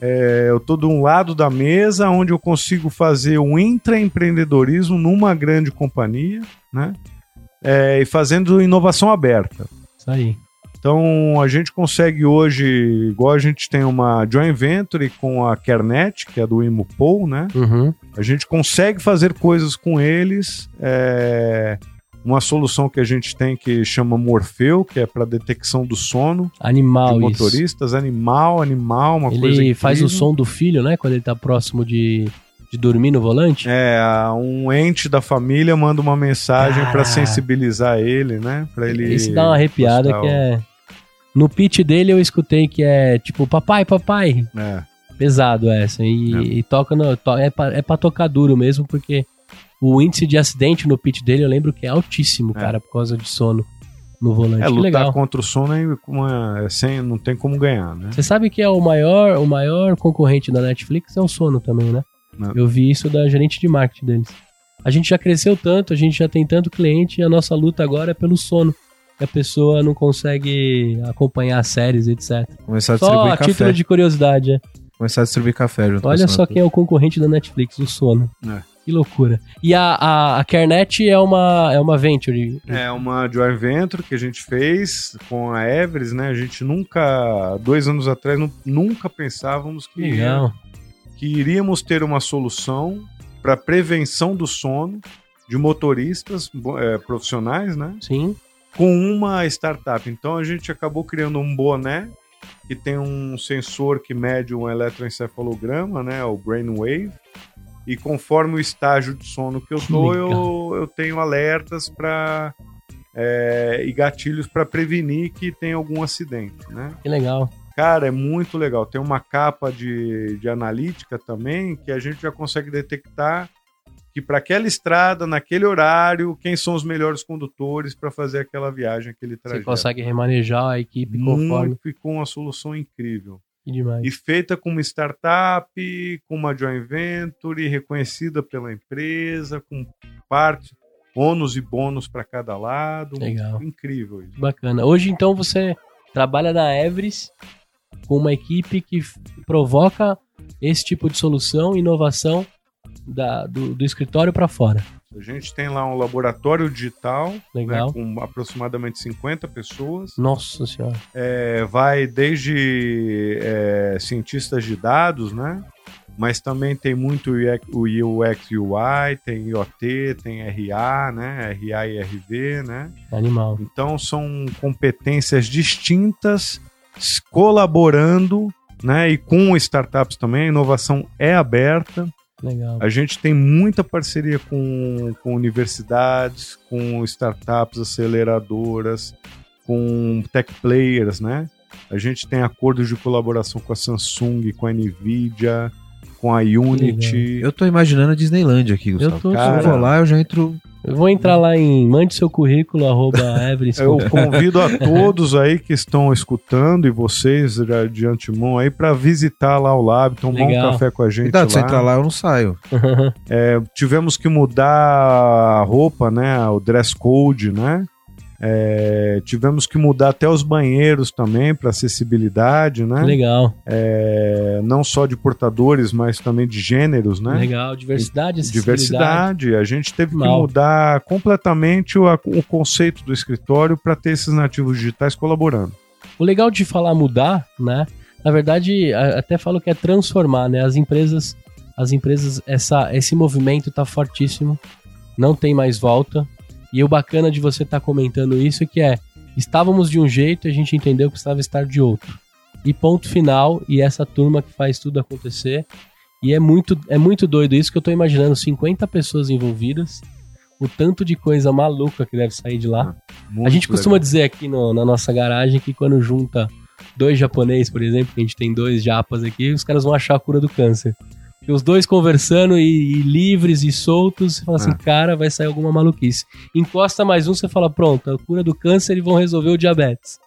É, eu tô de um lado da mesa onde eu consigo fazer um intraempreendedorismo numa grande companhia, né? É, e fazendo inovação aberta. Isso aí. Então a gente consegue hoje, igual a gente tem uma joint venture com a Kernet, que é do Imupol, né? Uhum. A gente consegue fazer coisas com eles. é, Uma solução que a gente tem que chama Morfeu, que é para detecção do sono Animal de isso. motoristas. Animal, animal, uma coisa Ele faz o som do filho, né? Quando ele tá próximo de, De dormir no volante? É, um ente da família manda uma mensagem Cara. pra sensibilizar ele, né? Pra ele. Esse dá uma arrepiada postar que é. No pitch dele eu escutei que é tipo, papai, papai. É. Pesado essa. E, É. e toca no. to- é, pra, é pra tocar duro mesmo, porque o índice de acidente no pitch dele eu lembro que é altíssimo, É. cara, por causa de sono no volante. É, que lutar legal. contra o sono é, uma- é sem, não tem como ganhar, né? Você sabe que é o maior, o maior concorrente da Netflix é o sono também, né? Não. Eu vi isso da gerente de marketing deles. A gente já cresceu tanto, a gente já tem tanto cliente e a nossa luta agora é pelo sono. Que a pessoa não consegue acompanhar as séries, etc. Começar a Só distribuir a café. título de curiosidade, é. Começar a distribuir café junto Olha só quem é o concorrente da Netflix, o sono. É. Que loucura. E a, a, a Kernet é uma, é uma venture. É uma joint venture que a gente fez com a Everest, né? A gente nunca, dois anos atrás, nu- nunca pensávamos que, Legal. Que iríamos ter uma solução para prevenção do sono de motoristas é, profissionais, né? Sim. Com uma startup. Então a gente acabou criando um boné que tem um sensor que mede um eletroencefalograma, né? O Brainwave. E conforme o estágio de sono que eu legal. eu, eu tenho alertas para e gatilhos para prevenir que tem algum acidente, né? Que legal. Cara, é muito legal. Tem uma capa de, de analítica também que a gente já consegue detectar que para aquela estrada, naquele horário, quem são os melhores condutores para fazer aquela viagem, aquele Você trajeto. consegue remanejar a equipe conforme. Muito, ficou uma solução incrível. E feita com uma startup, com uma joint venture, reconhecida pela empresa, com parte, ônus e bônus para cada lado. Legal. Incrível isso. Bacana. Hoje, então, você trabalha na Everest com uma equipe que provoca esse tipo de solução, inovação da- do, do escritório para fora. A gente tem lá um laboratório digital, né, com aproximadamente 50 pessoas. Nossa senhora. É, vai desde é, cientistas de dados, né? Mas também tem muito o UX UI, tem IoT, tem RA, né? RA e RV, né? Animal. Então são competências distintas colaborando, né? E com startups também, a inovação é aberta. Legal. A gente tem muita parceria com, com universidades, com startups aceleradoras, com tech players, né? A gente tem acordos de colaboração com a Samsung, com a Nvidia, com a Unity. Eu tô imaginando a Disneyland aqui, Gustavo. Eu tô- Se Cara, eu vou lá, eu já entro. Eu vou entrar lá em mande seu currículo, arroba. Eu convido a todos aí que estão escutando e vocês já de antemão aí para visitar lá o lab, tomar Legal. um café com a gente Cuidado, se lá. entrar lá, eu não saio. É, tivemos que mudar a roupa, né? O dress code, né? É, tivemos que mudar até os banheiros também para acessibilidade, né? Legal, É, não só de portadores, mas também de gêneros, né? legal. Diversidade. Diversidade. A gente teve que Mal. mudar completamente o, o conceito do escritório para ter esses nativos digitais colaborando. O legal de falar mudar, né? Na verdade, até falo que é transformar, né? As empresas, as empresas, essa, esse movimento tá fortíssimo, não tem mais volta. E o bacana de você estar comentando isso é que é, estávamos de um jeito e a gente entendeu que precisava estar de outro. E ponto final, e essa turma que faz tudo acontecer. E é muito, é muito doido isso que eu tô imaginando, 50 pessoas envolvidas, o tanto de coisa maluca que deve sair de lá. A Muito gente costuma legal. dizer aqui no- na nossa garagem que quando junta dois japoneses, por exemplo, que a gente tem dois japas aqui, os caras vão achar a cura do câncer. E os dois conversando e, e livres e soltos, você fala assim, É. cara, vai sair alguma maluquice. Encosta mais um, você fala, pronto, a cura do câncer e vão resolver o diabetes.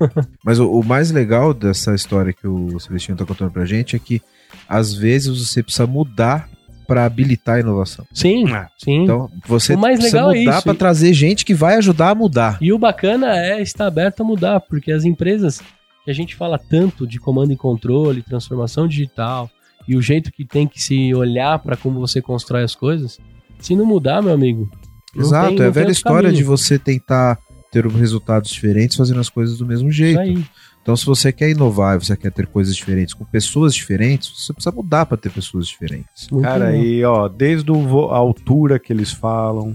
Mas o, o mais legal dessa história que o Celestino tá contando pra gente é que, às vezes, você precisa mudar pra habilitar a inovação. Sim, É. sim. Então, você O mais precisa legal é mudar isso. pra trazer gente que vai ajudar a mudar. E o bacana é estar aberto a mudar, porque as empresas que a gente fala tanto de comando e controle, transformação digital e o jeito que tem que se olhar para como você constrói as coisas, se não mudar, meu amigo. Exato, tem- é a velha história caminho. de você tentar ter resultados diferentes fazendo as coisas do mesmo Isso jeito. aí. Então, se você quer inovar, você quer ter coisas diferentes com pessoas diferentes, você precisa mudar pra ter pessoas diferentes. Muito Cara, legal. e ó, desde o vo- a altura que eles falam,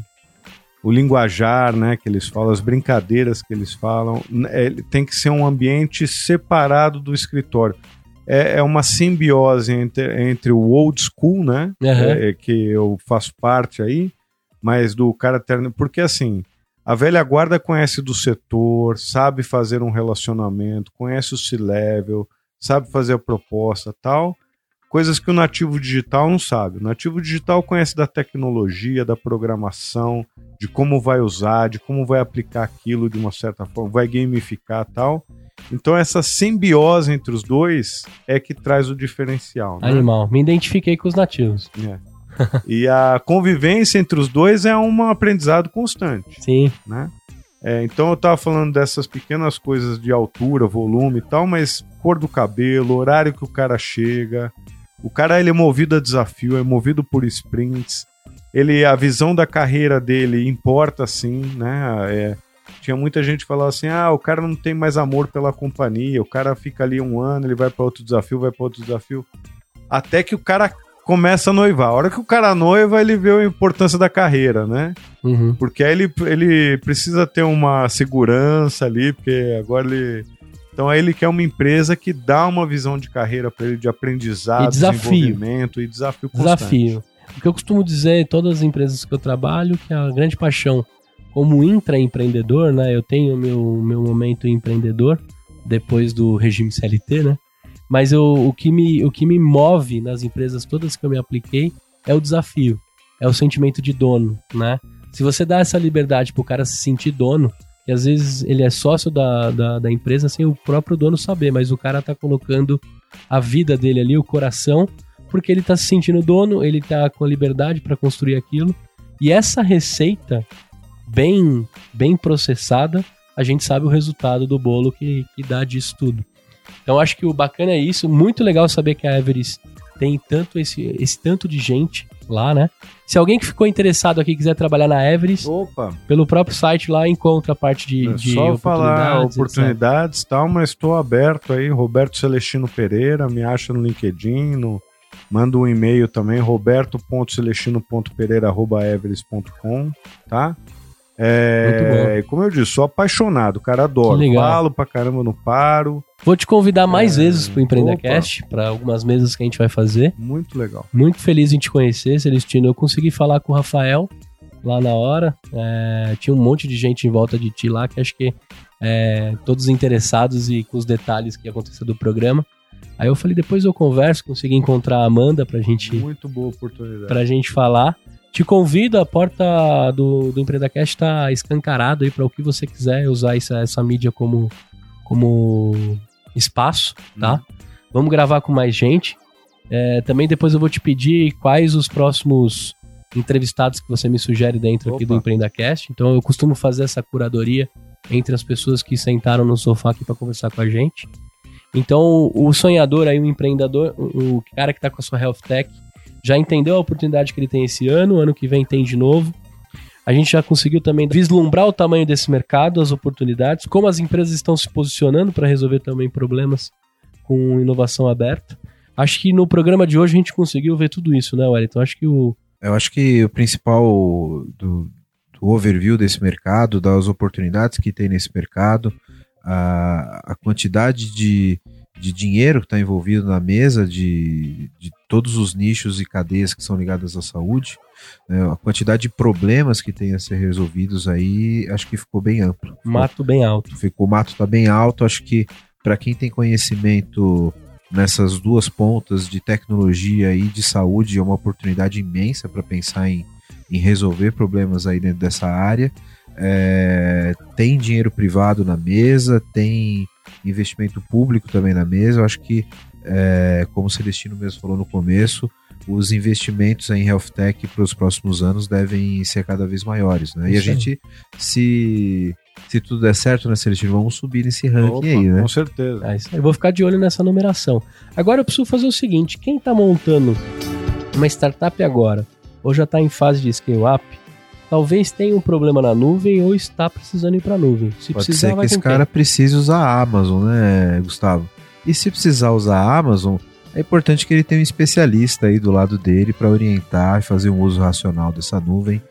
o linguajar, né, que eles falam, as brincadeiras que eles falam, é, tem que ser um ambiente separado do escritório. É, é uma simbiose entre, entre o old school, né? Aham. É, que eu faço parte aí, mas do cara terno. Porque assim, a velha guarda conhece do setor, sabe fazer um relacionamento, conhece o C-level, sabe fazer a proposta tal. Coisas que o nativo digital não sabe. O nativo digital conhece da tecnologia, da programação, de como vai usar, de como vai aplicar aquilo de uma certa forma, vai gamificar tal. Então essa simbiose entre os dois é que traz o diferencial. Né? Animal. Me identifiquei com os nativos. É. e a convivência entre os dois é um aprendizado constante, Sim. né? É, então eu tava falando dessas pequenas coisas de altura, volume e tal, mas cor do cabelo, horário que o cara chega, o cara ele é movido a desafio, é movido por sprints, ele a visão da carreira dele importa sim, né? É, tinha muita gente que falava assim, ah, o cara não tem mais amor pela companhia, o cara fica ali um ano, ele vai para outro desafio, vai para outro desafio, até que o cara começa a noivar. A hora que o cara noiva, ele vê a importância da carreira, né? Uhum. Porque aí ele, ele precisa ter uma segurança ali, porque agora ele. Então aí ele quer uma empresa que dá uma visão de carreira para ele, de aprendizado, E desafio. desenvolvimento e desafio constante. Desafio. O que eu costumo dizer em todas as empresas que eu trabalho, que a grande paixão como intraempreendedor, né? Eu tenho meu meu momento empreendedor depois do regime CLT, né? Mas eu, o, que me, o que me move nas empresas todas que eu me apliquei é o desafio, é o sentimento de dono, né? Se você dá essa liberdade pro cara se sentir dono, que às vezes ele é sócio da, da, da empresa sem o próprio dono saber, mas o cara tá colocando a vida dele ali, o coração, porque ele tá se sentindo dono, ele tá com a liberdade para construir aquilo. E essa receita bem bem processada, a gente sabe o resultado do bolo que, que dá disso tudo. Então acho que o bacana é isso, muito legal saber que a Everest tem tanto esse, esse tanto de gente lá, né? Se alguém que ficou interessado aqui quiser trabalhar na Everest, Opa, pelo próprio site lá encontra a parte de, é de só falar oportunidades, etc. oportunidades e tal, mas estou aberto aí, Roberto Celestino Pereira, me acha no LinkedIn, no, manda um e-mail também, roberto.celestino.pereira.everest.com, tá? É, como eu disse, sou apaixonado, cara, adoro. Falo pra caramba, não paro. Vou te convidar mais É, vezes pro EmpreendaCast, para algumas mesas que a gente vai fazer. Muito legal. Muito feliz em te conhecer, Celestino. Eu consegui falar com o Rafael lá na hora. É, tinha um monte de gente em volta de ti lá, que acho que é, todos interessados e com os detalhes que ia acontecer do programa. Aí eu falei, depois eu converso, consegui encontrar a Amanda pra gente, Muito boa oportunidade. pra gente falar. Te convido, a porta do, do EmpreendaCast tá escancarada aí para o que você quiser usar essa, essa mídia como, como espaço, tá? Vamos gravar com mais gente. É, também depois eu vou te pedir quais os próximos entrevistados que você me sugere dentro aqui Opa. do EmpreendaCast. Então eu costumo fazer essa curadoria entre as pessoas que sentaram no sofá aqui para conversar com a gente. Então o sonhador aí, o empreendedor, o, o cara que tá com a sua health tech, já entendeu a oportunidade que ele tem esse ano, ano que vem tem de novo. A gente já conseguiu também vislumbrar o tamanho desse mercado, as oportunidades, como as empresas estão se posicionando para resolver também problemas com inovação aberta. Acho que no programa de hoje a gente conseguiu ver tudo isso, né, Wellington? Acho que o. Eu acho que o principal do, do overview desse mercado, das oportunidades que tem nesse mercado, a, a quantidade de, de dinheiro que está envolvido na mesa, de, de todos os nichos e cadeias que são ligadas à saúde, né, a quantidade de problemas que tem a ser resolvidos aí, acho que ficou bem amplo. Mato bem alto. Ficou, o mato está bem alto, acho que para quem tem conhecimento nessas duas pontas de tecnologia e de saúde é uma oportunidade imensa para pensar em, em resolver problemas aí dentro dessa área. É, tem dinheiro privado na mesa, tem investimento público também na mesa. Eu acho que, é, como o Celestino mesmo falou no começo, os investimentos em health tech para os próximos anos devem ser cada vez maiores. Né? E a gente, se, se tudo der certo, né, Celestino, vamos subir nesse ranking Opa, aí, né? Com certeza. É isso aí. Eu vou ficar de olho nessa numeração. Agora eu preciso fazer o seguinte: quem está montando uma startup agora, ou já está em fase de scale-up, talvez tenha um problema na nuvem ou está precisando ir para a nuvem. Se Pode precisar, ser que esse com quem? cara precise usar a Amazon, né, Gustavo? E se precisar usar a Amazon, é importante que ele tenha um especialista aí do lado dele para orientar e fazer um uso racional dessa nuvem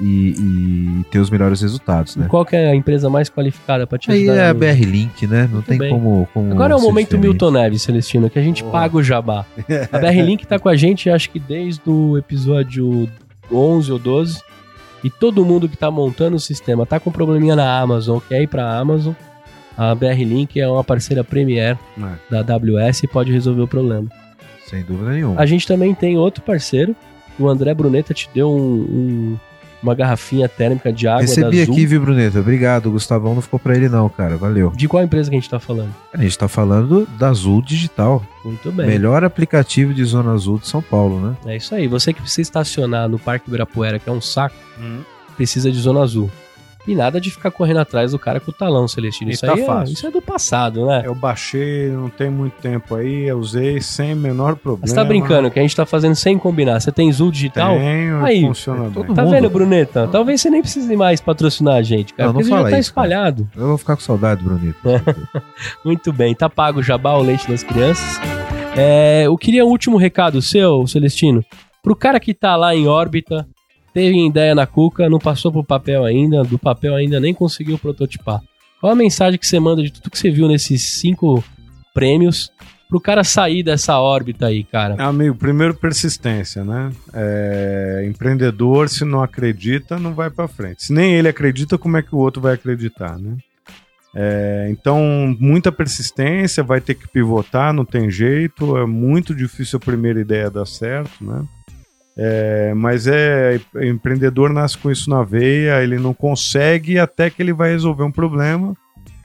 e, e ter os melhores resultados, né? Qual que é a empresa mais qualificada pra te Aí ajudar? é a BR Link, né? Não Muito tem bem. como, como. Agora é o momento diferente. Milton Neves, Celestino, que a gente paga o jabá. A BR Link tá com a gente, acho que desde o episódio 11 ou 12. E todo mundo que tá montando o sistema tá com probleminha na Amazon, quer ir pra Amazon. A BR Link é uma parceira premier É. da AWS e pode resolver o problema. Sem dúvida nenhuma. A gente também tem outro parceiro. O André Bruneta te deu um- um- uma garrafinha térmica de água Recebi da Azul. aqui, viu, Bruneta? Obrigado. O Gustavão não ficou pra ele, não, cara. Valeu. De qual empresa que a gente tá falando? A gente tá falando da Azul Digital. Muito bem. Melhor aplicativo de Zona Azul de São Paulo, né? É isso aí. Você que precisa estacionar no Parque Ibirapuera, que é um saco, Hum. precisa de zona azul. E nada de ficar correndo atrás do cara com o talão, Celestino. E Isso tá aí é, fácil. isso é do passado, né? Eu baixei, não tem muito tempo aí, eu usei sem menor problema. Você tá brincando que a gente tá fazendo sem combinar. Você tem Zul Digital? Tenho, Aí, funciona bem. todo Tá mundo. vendo, Bruneta? Talvez você nem precise mais patrocinar a gente, cara. Não, não porque você já fala tá isso, cara. espalhado. Eu vou ficar com saudade, Bruneta. Muito bem. Tá pago o jabá, o leite das crianças. É, eu queria um último recado seu, Celestino. Pro cara que tá lá em órbita, teve ideia na cuca, não passou pro papel ainda, do papel ainda nem conseguiu prototipar. Qual a mensagem que você manda de tudo que você viu nesses cinco prêmios pro cara sair dessa órbita aí, cara? Amigo, primeiro persistência, né? É, empreendedor, se não acredita, não vai pra frente. Se nem ele acredita, como é que o outro vai acreditar, né? É, então, muita persistência, vai ter que pivotar, não tem jeito. É muito difícil a primeira ideia dar certo, né? É, mas é empreendedor nasce com isso na veia, ele não consegue até que ele vai resolver um problema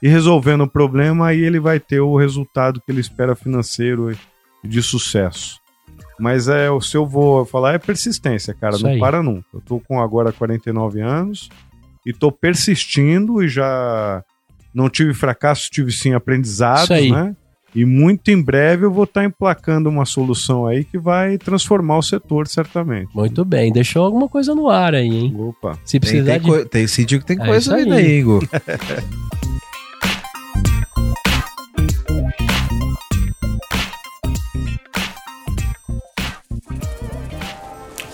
e resolvendo o problema aí ele vai ter o resultado que ele espera financeiro de sucesso. Mas é o se eu vou falar é persistência, cara, Isso não aí. para nunca. Eu tô com agora 49 anos e tô persistindo e já não tive fracasso, tive sim aprendizados, aí. né? E muito em breve eu vou estar emplacando uma solução aí que vai transformar o setor, certamente. Muito bem, deixou alguma coisa no ar aí, hein? Opa. Se Tem, precisar tem, de... coi- tem sentido que tem É coisa ali aí. daí, Igor.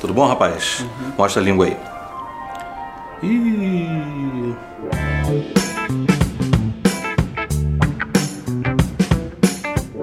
Tudo bom, rapaz? Mostra a língua aí. Ih.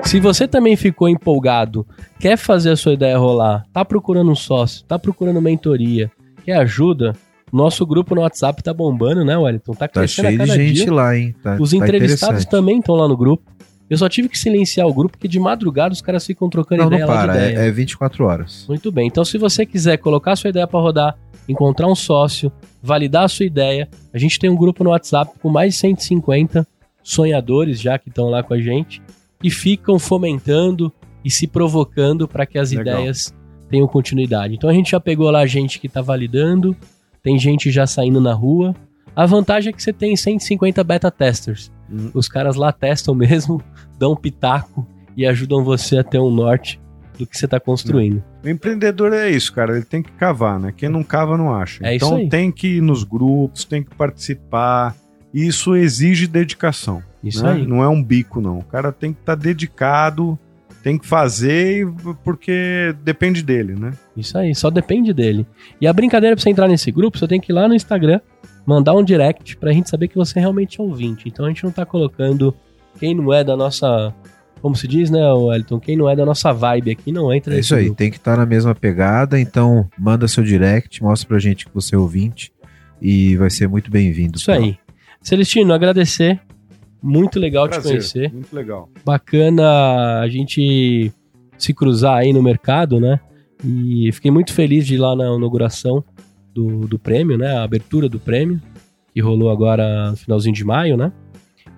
Se você também ficou empolgado, quer fazer a sua ideia rolar, tá procurando um sócio, tá procurando mentoria, quer ajuda, nosso grupo no WhatsApp tá bombando, né, Wellington? Tá Tá crescendo cheio a de cada gente dia. lá, hein? Tá, Os tá entrevistados também estão lá no grupo. Eu só tive que silenciar o grupo porque de madrugada os caras ficam trocando Não, não ideia lá de para. ideia. É, é 24 horas. Muito bem. Então, se você quiser colocar a sua ideia para rodar, encontrar um sócio, validar a sua ideia, a gente tem um grupo no WhatsApp com mais de 150 sonhadores já que estão lá com a gente e ficam fomentando e se provocando para que as Legal. ideias tenham continuidade. Então, a gente já pegou lá gente que está validando, tem gente já saindo na rua. A vantagem é que você tem 150 beta testers. Hum. Os caras lá testam mesmo, dão pitaco e ajudam você a ter um norte do que você está construindo. O empreendedor é isso, cara. Ele tem que cavar, né? Quem não cava não acha. É então tem que ir nos grupos, tem que participar. Isso exige dedicação. Isso né? aí. Não é um bico, não. O cara tem que estar dedicado, tem que fazer porque depende dele, né? Isso aí, só depende dele. E a brincadeira pra você entrar nesse grupo, você tem que ir lá no Instagram, mandar um direct pra gente saber que você realmente é ouvinte. Então a gente não tá colocando quem não é da nossa. Como se diz, né, Wellington? Quem não é da nossa vibe aqui não entra É isso aí, grupo. tem que estar na mesma pegada, então manda seu direct, mostra pra gente que você é ouvinte e vai ser muito bem-vindo. Isso aí. Celestino, agradecer. Muito legal te Prazer, conhecer. Muito legal. Bacana a gente se cruzar aí no mercado, né? E fiquei muito feliz de ir lá na inauguração do, do prêmio, né? A abertura do prêmio, que rolou agora no finalzinho de maio, né?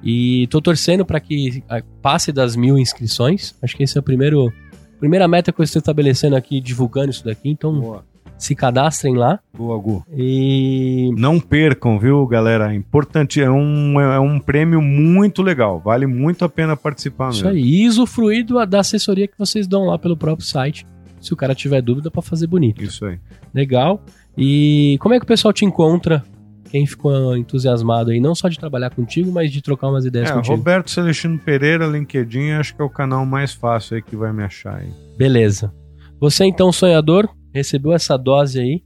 E tô torcendo para que ah, passe das mil inscrições. Acho que esse é o primeiro. Primeira meta que eu estou estabelecendo aqui, divulgando isso daqui. Então, Boa. Se cadastrem lá. Boa, Gu. E Não percam, viu, galera? É Importante, é um, é um prêmio muito legal. Vale muito a pena participar Isso mesmo. aí. E usufruir da assessoria que vocês dão lá pelo próprio site. Se o cara tiver dúvida, para fazer bonito. Isso aí. Legal. E como é que o pessoal te encontra? Quem ficou entusiasmado aí, não só de trabalhar contigo, mas de trocar umas ideias É, contigo. Roberto Celestino Pereira, LinkedIn, acho que é o canal mais fácil aí que vai me achar aí. Beleza. Você então, sonhador, recebeu essa dose aí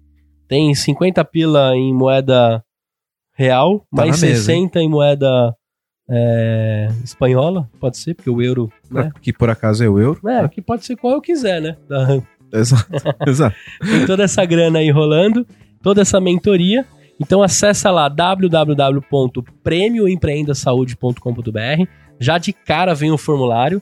Tem 50 pila em moeda real, Tá mais na mesa, 60 em moeda é, espanhola, pode ser, porque o euro. Né? Que por acaso é o euro. É, que pode ser qual eu quiser, né? Da- Exato. Exato. Tem toda essa grana aí rolando, toda essa mentoria. Então acessa lá www.premioempreendasaude.com.br. Já de cara vem o formulário.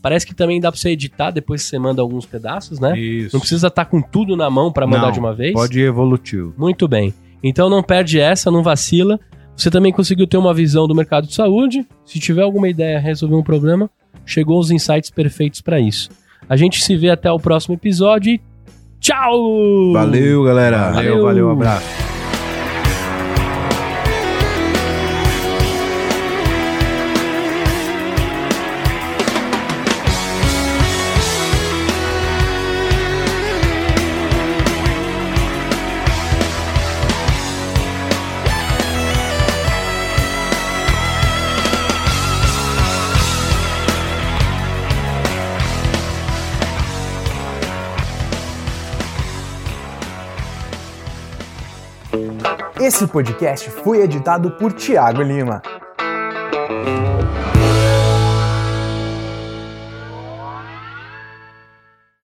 Parece que também dá pra você editar, depois você manda alguns pedaços, né? Isso. Não precisa estar com tudo na mão pra mandar Não, de uma vez. Pode ir evolutivo. Muito bem. Então não perde essa, não vacila. Você também conseguiu ter uma visão do mercado de saúde. Se tiver alguma ideia, resolver um problema, chegou os insights perfeitos pra isso. A gente se vê até o próximo episódio e tchau! Valeu, galera. Valeu, valeu, abraço. Esse podcast foi editado por Tiago Lima.